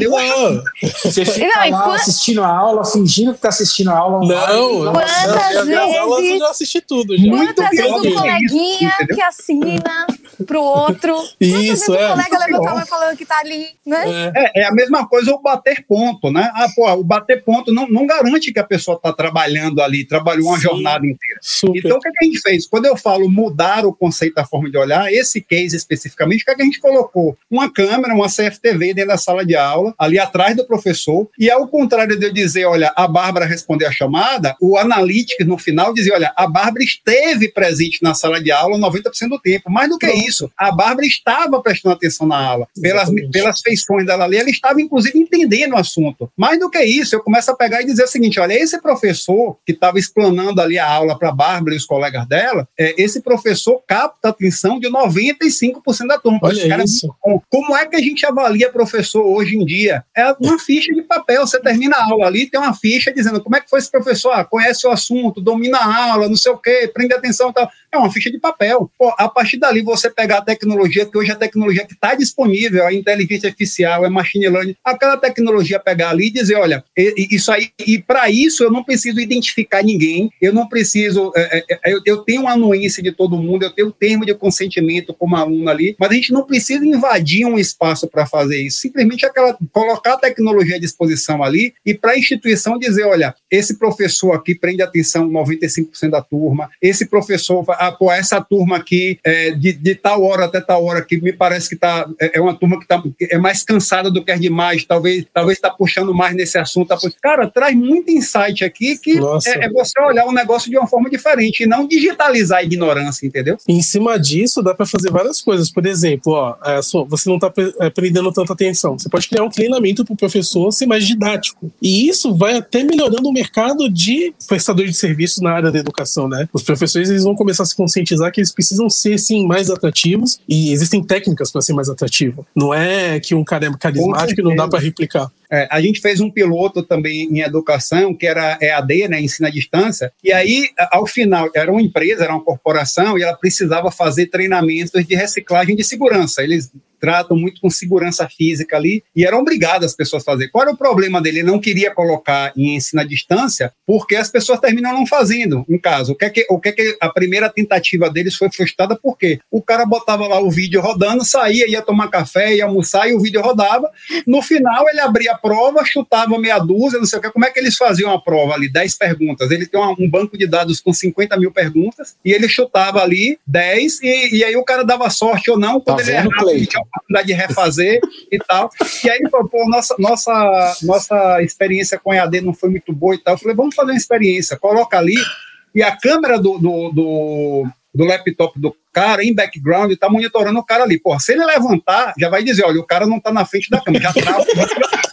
Você fica não, lá quando... assistindo a aula, fingindo que tá assistindo a aula. Não, não. Quantas vezes... aulas eu já assisti tudo. Já. Muito Quantas vezes o coleguinha que assina pro outro. Isso, é. o colega levantar e falando que tá ali, né? É. é, é a mesma coisa o bater ponto, né? Ah, pô, o bater ponto não, não garante que a pessoa tá trabalhando ali, trabalhou uma Sim, jornada inteira. Super. Então, o que, é que a gente fez? Quando eu falo mudar o conceito da forma de olhar, esse case especificamente, o que, é que a gente colocou? Uma câmera, uma CFTV dentro da sala de aula, ali atrás do professor, e ao contrário de eu dizer, olha, a Bárbara respondeu a chamada, o Analytics no final dizia, olha, a Bárbara esteve presente na sala de aula 90% do tempo. Mais do que isso, a Bárbara estava prestando atenção na aula, pelas, pelas feições dela ali, ela estava inclusive entendendo o assunto. Mais do que isso, eu começo a pegar e dizer o seguinte, olha, esse professor que estava explanando ali a aula para a Bárbara e os colegas dela, é, esse professor capta a atenção de 95% da turma. Olha isso. É Como é que a gente avalia professor hoje em dia? É uma ficha de papel. Você termina a aula ali, tem uma ficha dizendo como é que foi esse professor, ah, conhece o assunto, domina a aula, não sei o quê, prende atenção e tal. É uma ficha de papel. Pô, a partir dali, você pegar a tecnologia, que hoje é a tecnologia que está disponível, a inteligência artificial, é machine learning, aquela tecnologia pegar ali e dizer, olha, isso aí, e para isso eu não preciso identificar ninguém, eu não preciso, é, é, eu, tenho anuência de todo mundo, eu tenho o termo de consentimento como aluno ali, mas a gente não precisa invadir um espaço para fazer isso, simplesmente aquela, colocar a tecnologia à disposição ali e para a instituição dizer, olha, esse professor aqui prende atenção 95% da turma, esse professor, ah, pô, essa turma aqui, é, de, de, tal hora até tal hora, que me parece que tá, é, é uma turma que tá, é mais cansada do que é demais, talvez talvez está puxando mais nesse assunto. Tá, cara, traz muito insight aqui que é, é, você olhar o negócio de uma forma diferente e não digitalizar a ignorância, entendeu? Em cima disso, dá para fazer várias coisas. Por exemplo, ó, é, você não está é, prendendo tanta atenção. Você pode criar um treinamento para o professor ser mais didático. E isso vai até melhorando o mercado de prestadores de serviços na área da educação, né? Os professores eles vão começar a se conscientizar que eles precisam ser, sim, mais atrativos e existem técnicas para ser mais atrativo. Não é que um cara é carismático e não dá para replicar. É, a gente fez um piloto também em educação, que era EAD, né, ensino à distância, e aí, ao final, era uma empresa, era uma corporação, e ela precisava fazer treinamentos de reciclagem de segurança. Eles tratam muito com segurança física ali, e eram obrigadas as pessoas a fazer. Qual era o problema dele? Ele não queria colocar em ensino à distância, porque as pessoas terminam não fazendo, em caso. O que é que, o que, é que a primeira tentativa deles foi frustrada, porque o cara botava lá o vídeo rodando, saía, ia tomar café, ia almoçar, e o vídeo rodava. No final, ele abria a prova, chutava meia dúzia, não sei o que. Como é que eles faziam a prova ali? 10 perguntas. Ele tem um banco de dados com 50 mil perguntas, e ele chutava ali 10, e, e aí o cara dava sorte ou não, quando tá ele errava, oportunidade de refazer e tal. E aí, pô, nossa, nossa, nossa experiência com EAD não foi muito boa e tal. Eu falei, vamos fazer uma experiência, coloca ali, e a câmera do, do, do, do laptop do cara em background está monitorando o cara ali. Pô, se ele levantar, já vai dizer, olha, o cara não está na frente da câmera, já trava.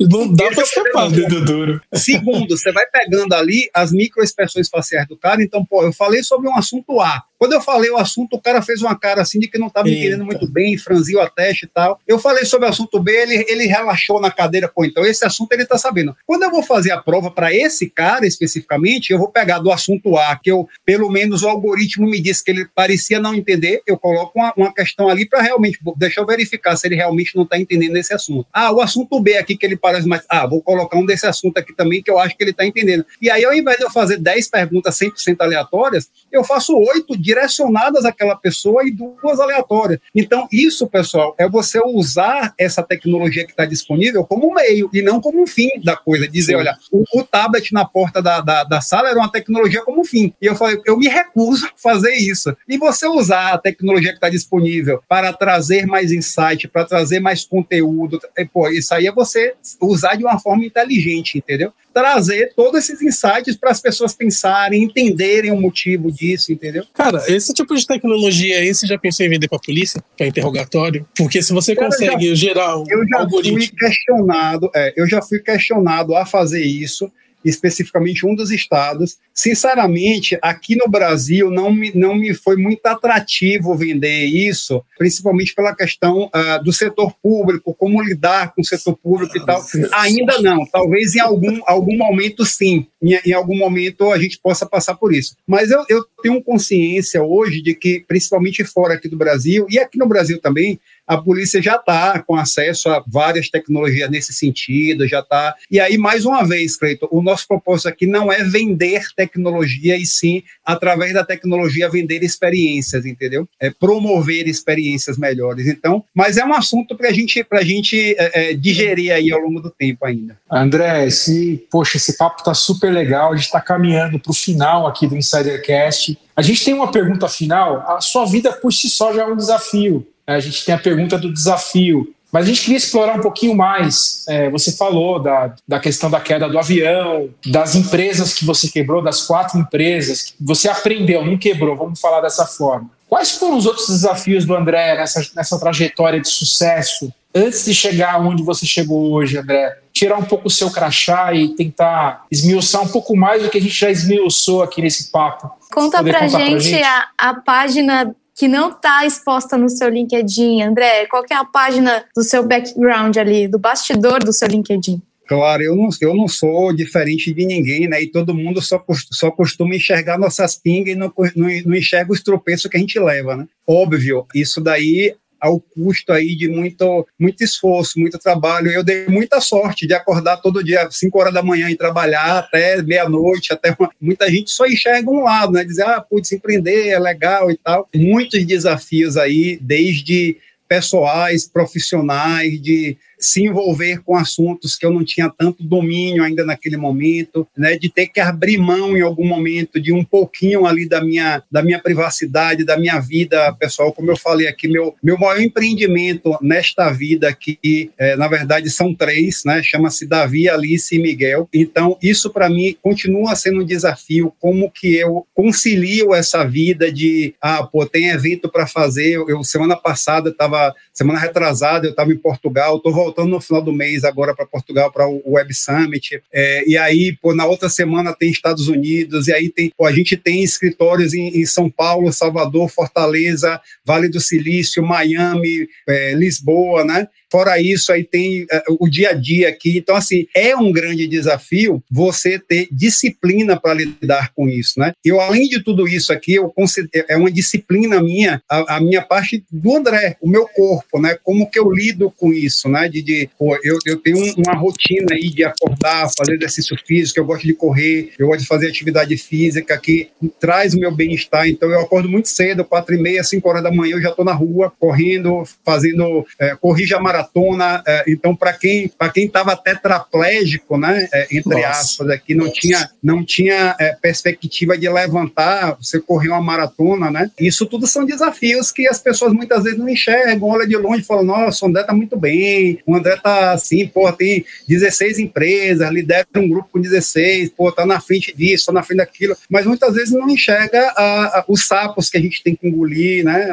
Não dá para escapar, dedo duro. Segundo, você vai pegando ali as microexpressões faciais do cara. Então, pô, eu falei sobre um assunto A. Quando eu falei o assunto, o cara fez uma cara assim de que não estava entendendo muito bem, franziu a teste e tal. Eu falei sobre o assunto B, ele, ele relaxou na cadeira, pô, então esse assunto ele está sabendo. Quando eu vou fazer a prova para esse cara especificamente, eu vou pegar do assunto A, que eu, pelo menos o algoritmo me disse que ele parecia não entender, eu coloco uma, uma questão ali para realmente, deixa eu verificar se ele realmente não está entendendo esse assunto. Ah, o assunto B aqui que ele parece mais, ah, vou colocar um desse assunto aqui também que eu acho que ele está entendendo. E aí, ao invés de eu fazer 10 perguntas 100% aleatórias, eu faço oito direcionadas àquela pessoa e duas aleatórias. Então, isso, pessoal, é você usar essa tecnologia que está disponível como um meio e não como um fim da coisa. Dizer, Sim. olha, o, o, tablet na porta da, da, da, sala era uma tecnologia como um fim. E eu falei, eu me recuso a fazer isso. E você usar a tecnologia que está disponível para trazer mais insight, para trazer mais conteúdo, é, pô, isso aí é você usar de uma forma inteligente, entendeu? trazer todos esses insights para as pessoas pensarem, entenderem o motivo disso, entendeu? Cara, esse tipo de tecnologia aí, você já pensou em vender para a polícia, para interrogatório? Porque se você Cara, consegue já, gerar um eu já algoritmo... Fui questionado, é, eu já fui questionado a fazer isso especificamente um dos estados. Sinceramente, aqui no Brasil não me, não me foi muito atrativo vender isso, principalmente pela questão uh, do setor público, como lidar com o setor público e tal. Ainda não, talvez em algum, algum momento sim, em, em algum momento a gente possa passar por isso. Mas eu, eu tenho consciência hoje de que, principalmente fora aqui do Brasil, e aqui no Brasil também, a polícia já está com acesso a várias tecnologias nesse sentido, já está. E aí, mais uma vez, Cleiton, o nosso propósito aqui não é vender tecnologia, e sim, através da tecnologia, vender experiências, entendeu? É promover experiências melhores. Então, mas é um assunto para gente, a gente é, é, digerir aí ao longo do tempo ainda. André, esse, poxa, esse papo está super legal, a gente está caminhando para o final aqui do Insidercast. A gente tem uma pergunta final. A sua vida por si só já é um desafio. A gente tem a pergunta do desafio. Mas a gente queria explorar um pouquinho mais. É, você falou da, da questão da queda do avião, das empresas que você quebrou, das quatro empresas que você aprendeu, não quebrou, vamos falar dessa forma. Quais foram os outros desafios do André nessa, nessa trajetória de sucesso antes de chegar onde você chegou hoje, André? Tirar um pouco o seu crachá e tentar esmiuçar um pouco mais do que a gente já esmiuçou aqui nesse papo. Conta pra gente, pra gente, A, a página que não está exposta no seu LinkedIn, André? Qual é a página do seu background ali, do bastidor do seu LinkedIn? Claro, eu não, eu não sou diferente de ninguém, né? E todo mundo só, só costuma enxergar nossas pingas e não, não, não enxerga os tropeços que a gente leva, né? Óbvio, isso daí ao custo aí de muito, muito esforço, muito trabalho. Eu dei muita sorte de acordar todo dia, 5 horas da manhã, e trabalhar até meia-noite, até uma... muita gente só enxerga um lado, né? Dizer, ah, putz, empreender é legal e tal. Muitos desafios aí, desde pessoais, profissionais, de se envolver com assuntos que eu não tinha tanto domínio ainda naquele momento, né, de ter que abrir mão em algum momento de um pouquinho ali da minha, da minha privacidade, da minha vida pessoal, como eu falei aqui, meu, meu maior empreendimento nesta vida aqui, é, na verdade são três, né, chama-se Davi, Alice e Miguel, então isso para mim continua sendo um desafio, como que eu concilio essa vida de, ah, pô, tem evento para fazer, eu, eu, semana passada estava, semana retrasada eu estava em Portugal, estou voltando no final do mês agora para Portugal para o Web Summit, é, e aí, pô, na outra semana tem Estados Unidos, e aí tem, pô, a gente tem escritórios em, em São Paulo, Salvador, Fortaleza, Vale do Silício, Miami, é, Lisboa, né? Fora isso, aí tem uh, o dia a dia aqui. Então, assim, é um grande desafio você ter disciplina para lidar com isso, né? Eu, além de tudo isso aqui, eu considero, é uma disciplina minha, a, a, minha parte do André, o meu corpo, né? Como que eu lido com isso, né? De, de pô, eu, eu tenho uma rotina aí de acordar, fazer exercício físico, eu gosto de correr, eu gosto de fazer atividade física que traz o meu bem-estar. Então, eu acordo muito cedo, quatro e meia, cinco horas da manhã, eu já estou na rua, correndo, fazendo, é, corrija maratona maratona. É, então, para quem para quem estava tetraplégico, né, é, entre Nossa. aspas, aqui não tinha não tinha é, perspectiva de levantar, você correu uma maratona, né? Isso tudo são desafios que as pessoas muitas vezes não enxergam, olha de longe e falam: "Nossa, o André tá muito bem, o André tá assim, pô, tem 16 empresas, lidera um grupo com 16, pô, tá na frente disso, tá na frente daquilo", mas muitas vezes não enxerga a, a, os sapos que a gente tem que engolir, né?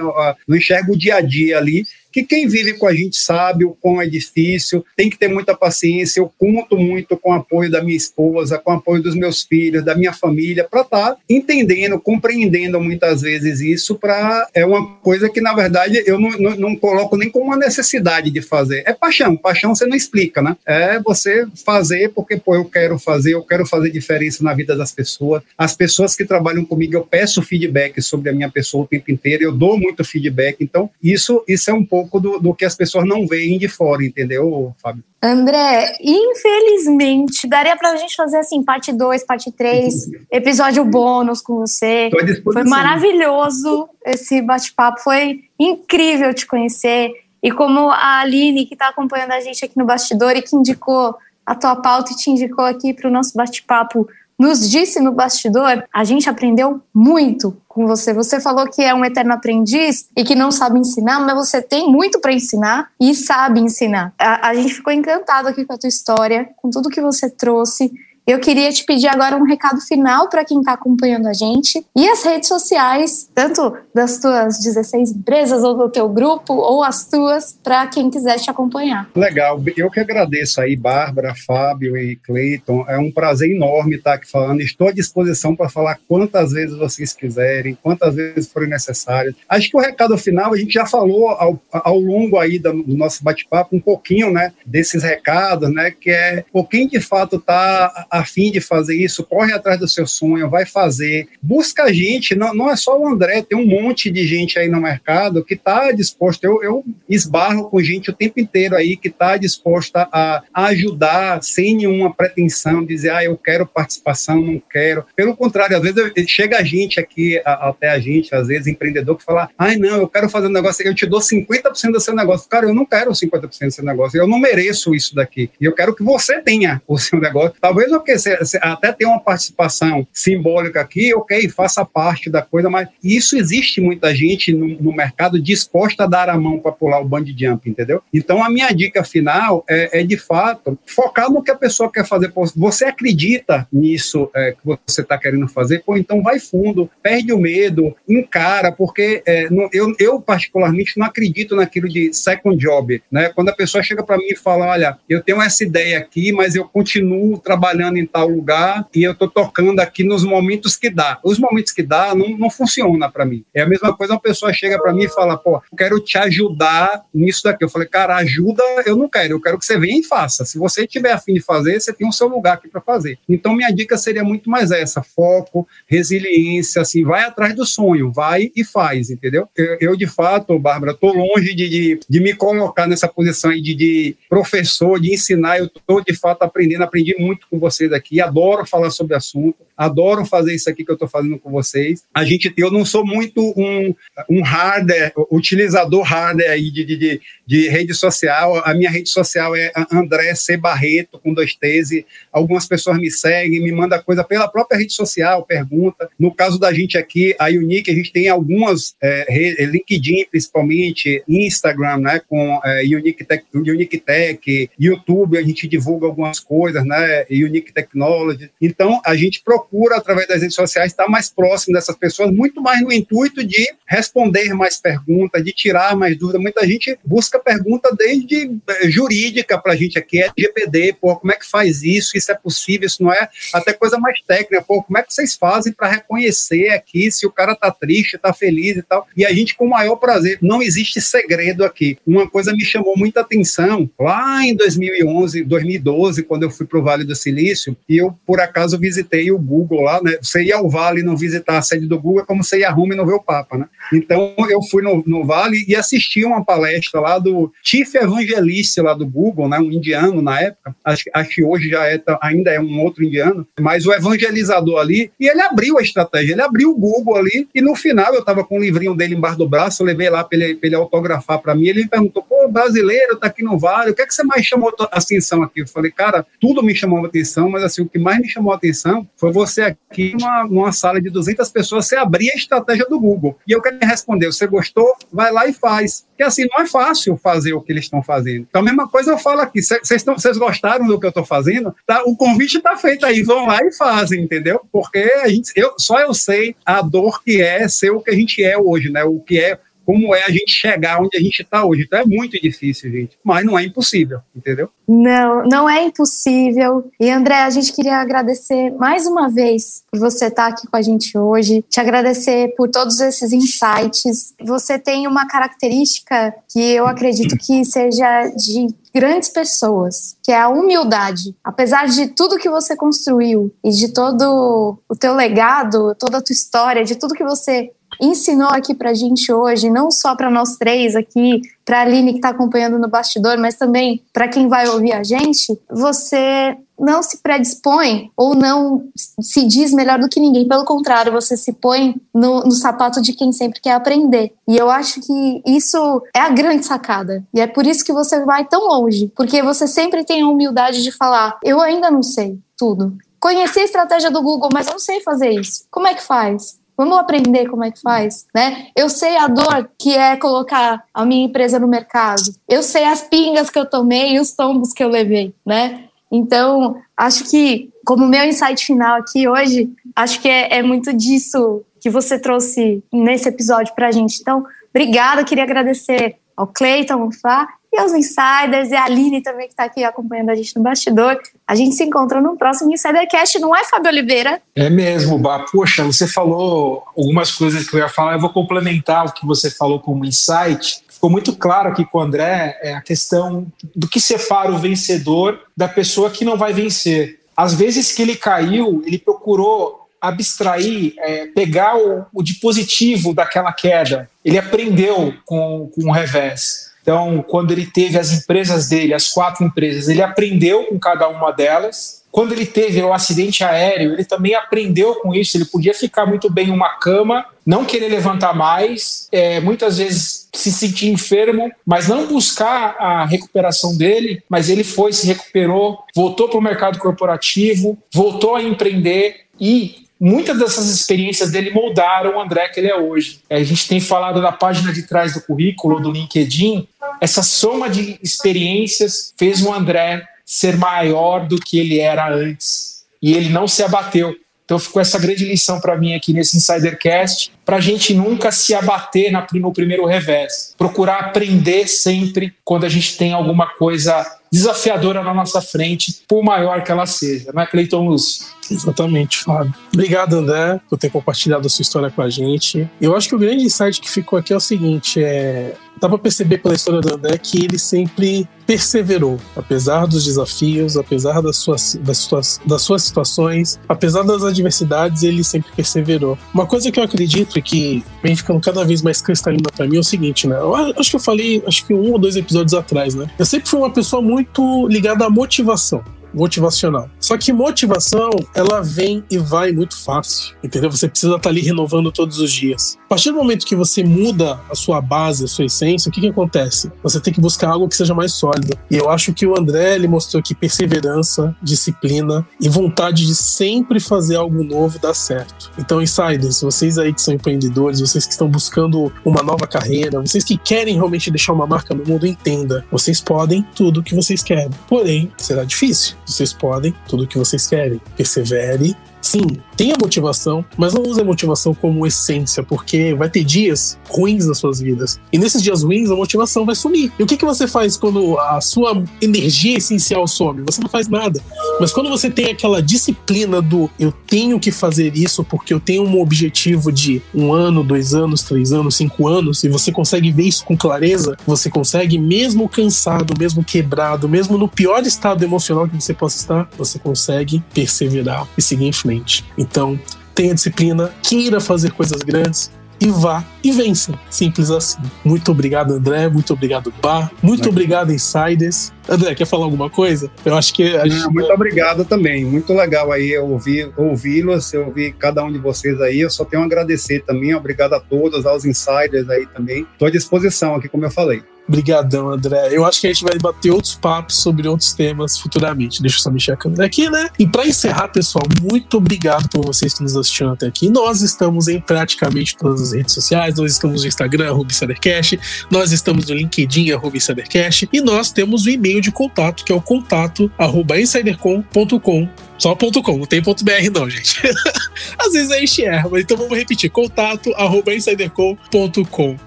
Não enxerga o dia a dia ali que quem vive com a gente sabe o quão é difícil, tem que ter muita paciência. Eu conto muito com o apoio da minha esposa, com o apoio dos meus filhos, da minha família, para estar tá entendendo, compreendendo muitas vezes isso. Para é uma coisa que na verdade eu não, não, não, coloco nem como uma necessidade de fazer. É paixão. Paixão você não explica, né? É você fazer porque pô, eu quero fazer, eu quero fazer diferença na vida das pessoas. As pessoas que trabalham comigo, eu peço feedback sobre a minha pessoa o tempo inteiro. Eu dou muito feedback. Então isso isso é um pouco pouco do, do que as pessoas não veem de fora, entendeu, Fábio? André, infelizmente, daria pra gente fazer assim, parte 2, parte 3, episódio bônus com você. Foi maravilhoso esse bate-papo, foi incrível te conhecer. E como a Aline, que está acompanhando a gente aqui no bastidor e que indicou a tua pauta e te indicou aqui para o nosso bate-papo nos disse no bastidor, a gente aprendeu muito com você. Você falou que é um eterno aprendiz e que não sabe ensinar, mas você tem muito para ensinar e sabe ensinar. A, a gente ficou encantado aqui com a tua história, com tudo que você trouxe. Eu queria te pedir agora um recado final para quem está acompanhando a gente e as redes sociais, tanto das tuas 16 empresas ou do teu grupo, ou as tuas, para quem quiser te acompanhar. Legal, eu que agradeço aí, Bárbara, Fábio e Cleiton. É um prazer enorme estar aqui falando. Estou à disposição para falar quantas vezes vocês quiserem, quantas vezes forem necessárias. Acho que o recado final a gente já falou ao, ao longo aí do, nosso bate-papo um pouquinho, né, desses recados, né, que é por quem de fato está a fim de fazer isso, corre atrás do seu sonho, vai fazer, busca gente, não, não é só o André, tem um monte de gente aí no mercado que está disposto, eu, eu esbarro com gente o tempo inteiro aí que está disposta a, ajudar sem nenhuma pretensão, dizer, ah, eu quero participação, não quero. Pelo contrário, às vezes chega a gente aqui, a, até a gente, às vezes empreendedor, que fala, ai não, eu quero fazer um negócio, eu te dou 50% do seu negócio. Cara, eu não quero 50% do seu negócio, eu não mereço isso daqui. E eu quero que você tenha o seu negócio. Talvez eu porque você, até tem uma participação simbólica aqui, ok, faça parte da coisa, mas isso existe muita gente no, no mercado disposta a dar a mão para pular o band jump, entendeu? Então a minha dica final é, é, de fato focar no que a pessoa quer fazer. Você acredita nisso é, que você está querendo fazer? Pô, então vai fundo, perde o medo, encara, porque é, eu, eu particularmente não acredito naquilo de second job, né? Quando a pessoa chega para mim e fala, olha, eu tenho essa ideia aqui, mas eu continuo trabalhando em tal lugar e eu estou tocando aqui nos momentos que dá. Os momentos que dá não, não funciona para mim. É a mesma coisa, uma pessoa chega para mim e fala, pô, quero te ajudar nisso daqui. Eu falei, cara, ajuda eu não quero, eu quero que você venha e faça. Se você tiver afim de fazer, você tem o seu lugar aqui para fazer. Então, minha dica seria muito mais essa: foco, resiliência, assim, vai atrás do sonho, vai e faz, entendeu? Eu, eu de fato, Bárbara, estou longe de, de, de, me colocar nessa posição de, de professor, de ensinar. Eu estou, de fato, aprendendo, aprendi muito com vocês aqui, adoro falar sobre assunto. Adoram fazer isso aqui que eu estou fazendo com vocês. A gente, eu não sou muito um, um hardware, utilizador hardware aí de, de, de, rede social. A minha rede social é André C. Barreto, com dois T's. Algumas pessoas me seguem, me mandam coisa pela própria rede social, pergunta. No caso da gente aqui, a Unique, a gente tem algumas, é, LinkedIn principalmente, Instagram, né, com é, Unique, Tech, Unique Tech, YouTube, a gente divulga algumas coisas, né, Unique Technology. Então, a gente procura, através das redes sociais, estar mais próximo dessas pessoas, muito mais no intuito de responder mais perguntas, de tirar mais dúvidas. Muita gente busca pergunta desde eh, jurídica para a gente aqui, é GPD, pô, como é que faz isso? Isso é possível? Isso não é? Até coisa mais técnica, pô, como é que vocês fazem para reconhecer aqui se o cara tá triste, tá feliz e tal? E a gente, com o maior prazer, não existe segredo aqui. Uma coisa me chamou muita atenção lá em 2011, 2012, quando eu fui para o Vale do Silício, e eu, por acaso, visitei o Google lá, né? Você ia ao Vale e não visitar a sede do Google é como você ia a Roma e não ver o Papa, né? Então, eu fui no, no Vale e assisti uma palestra lá do Chief Evangelista lá do Google, né? Um indiano na época, acho, acho que hoje já é, ainda é um outro indiano, mas o evangelizador ali, e ele abriu a estratégia, ele abriu o Google ali, e no final eu estava com o livrinho dele embaixo do braço, eu levei lá para ele, ele autografar para mim, ele me perguntou, pô, brasileiro, tá aqui no Vale, o que é que você mais chamou a atenção aqui? Eu falei, cara, tudo me chamou a atenção, mas assim, o que mais me chamou a atenção foi você aqui numa, numa sala de 200 pessoas, você abrir a estratégia do Google. E eu quero responder, você gostou? Vai lá e faz. Porque assim, não é fácil fazer o que eles estão fazendo. Então, a mesma coisa eu falo aqui, vocês gostaram do que eu estou fazendo? Tá, o convite está feito aí, vão lá e fazem, entendeu? Porque a gente, eu, só eu sei a dor que é ser o que a gente é hoje, né? O que é como é a gente chegar onde a gente está hoje. Então é muito difícil, gente, mas não é impossível, entendeu? Não, não é impossível. E André, a gente queria agradecer mais uma vez por você estar aqui com a gente hoje, te agradecer por todos esses insights. Você tem uma característica que eu acredito que seja de grandes pessoas, que é a humildade. Apesar de tudo que você construiu e de todo o teu legado, toda a tua história, de tudo que você ensinou aqui para a gente hoje, não só para nós três aqui, para a Aline que está acompanhando no bastidor, mas também para quem vai ouvir a gente, você não se predispõe ou não se diz melhor do que ninguém. Pelo contrário, você se põe no, no, sapato de quem sempre quer aprender. E eu acho que isso é a grande sacada. E é por isso que você vai tão longe. Porque você sempre tem a humildade de falar: eu ainda não sei tudo. Conheci a estratégia do Google, mas não sei fazer isso. Como é que faz? Vamos aprender como é que faz, né? Eu sei a dor que é colocar a minha empresa no mercado. Eu sei as pingas que eu tomei e os tombos que eu levei, né? Então, acho que, como meu insight final aqui hoje, acho que é, é muito disso que você trouxe nesse episódio para a gente. Então, obrigada, queria agradecer ao Cleiton, ao Fá, e aos insiders, e a Aline também que está aqui acompanhando a gente no bastidor. A gente se encontra no próximo Insidercast, não é, Fábio Oliveira? É mesmo, Bá. Poxa, você falou algumas coisas que eu ia falar, eu vou complementar o que você falou como insight. Ficou muito claro aqui com o André é a questão do que separa o vencedor da pessoa que não vai vencer. Às vezes que ele caiu, ele procurou abstrair, é, pegar o, o daquela queda. Ele aprendeu com, com o revés. Então, quando ele teve as empresas dele, as quatro empresas, ele aprendeu com cada uma delas. Quando ele teve o acidente aéreo, ele também aprendeu com isso. Ele podia ficar muito bem em uma cama, não querer levantar mais, é, muitas vezes se sentir enfermo, mas não buscar a recuperação dele. Mas ele foi, se recuperou, voltou para o mercado corporativo, voltou a empreender e muitas dessas experiências dele moldaram o André que ele é hoje. A gente tem falado na página de trás do currículo, do LinkedIn, essa soma de experiências fez o André ser maior do que ele era antes. E ele não se abateu. Então ficou essa grande lição para mim aqui nesse Insidercast, para a gente nunca se abater no primeiro revés. Procurar aprender sempre quando a gente tem alguma coisa desafiadora na nossa frente, por maior que ela seja. Não é, Cleiton Lúcio? Exatamente, Fábio. Obrigado, André, por ter compartilhado a sua história com a gente. Eu acho que o grande insight que ficou aqui é o seguinte: é dá para perceber pela história do André que ele sempre perseverou, apesar dos desafios, apesar das suas, das, suas, das suas situações, apesar das adversidades, ele sempre perseverou. Uma coisa que eu acredito e que vem ficando cada vez mais cristalina para mim é o seguinte, né? Eu acho que eu falei, acho que um ou dois episódios atrás, né? Eu sempre fui uma pessoa muito ligada à motivação motivacional. Só que motivação, ela vem e vai muito fácil, entendeu? Você precisa estar ali renovando todos os dias. A partir do momento que você muda a sua base, a sua essência, o que, que acontece? Você tem que buscar algo que seja mais sólido. E eu acho que o André, ele mostrou que perseverança, disciplina e vontade de sempre fazer algo novo dá certo. Então, insiders, vocês aí que são empreendedores, vocês que estão buscando uma nova carreira, vocês que querem realmente deixar uma marca no mundo, entenda. Vocês podem tudo o que vocês querem. Porém, será difícil. Vocês podem tudo o que vocês querem. Persevere, Sim, tenha motivação, mas não use a motivação como essência, porque vai ter dias ruins nas suas vidas. E nesses dias ruins, a motivação vai sumir. E o que, que você faz quando a sua energia essencial some? Você não faz nada. Mas quando você tem aquela disciplina do eu tenho que fazer isso porque eu tenho um objetivo de um ano, dois anos, três anos, cinco anos, e você consegue ver isso com clareza, você consegue, mesmo cansado, mesmo quebrado, mesmo no pior estado emocional que você possa estar, você consegue perseverar e seguir em frente frente. Então, tenha disciplina, queira fazer coisas grandes e vá e vença. Simples assim. Muito obrigado, André. Muito obrigado, Bar. Muito obrigado, Insiders. André, quer falar alguma coisa? Eu acho que a gente... Muito obrigado também. Muito legal aí ouvir, ouvi-los, ouvir cada um de vocês aí. Eu só tenho a agradecer também. Obrigado a todos, aos insiders aí também. Estou à disposição aqui, como eu falei. Obrigadão, André. Eu acho que a gente vai bater outros papos sobre outros temas futuramente. Deixa eu só mexer a câmera aqui, né? E para encerrar, pessoal, muito obrigado por vocês que nos assistiram até aqui. Nós estamos em praticamente todas as redes sociais. Nós estamos no Instagram, RubiCaderCast. Nós estamos no LinkedIn, RubiCaderCast. E nós temos o e-mail de contato, que é o contato arroba insidercom.com só ponto .com, não tem ponto .br não, gente. Às vezes a gente erra, mas então vamos repetir. Contato arroba insidercom.com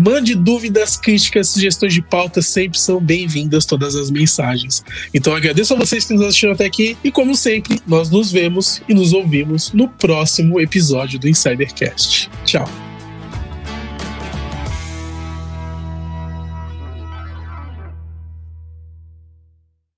Mande dúvidas, críticas, sugestões de pauta, sempre são bem-vindas todas as mensagens. Então agradeço a vocês que nos assistiram até aqui e como sempre, nós nos vemos e nos ouvimos no próximo episódio do Insidercast. Tchau.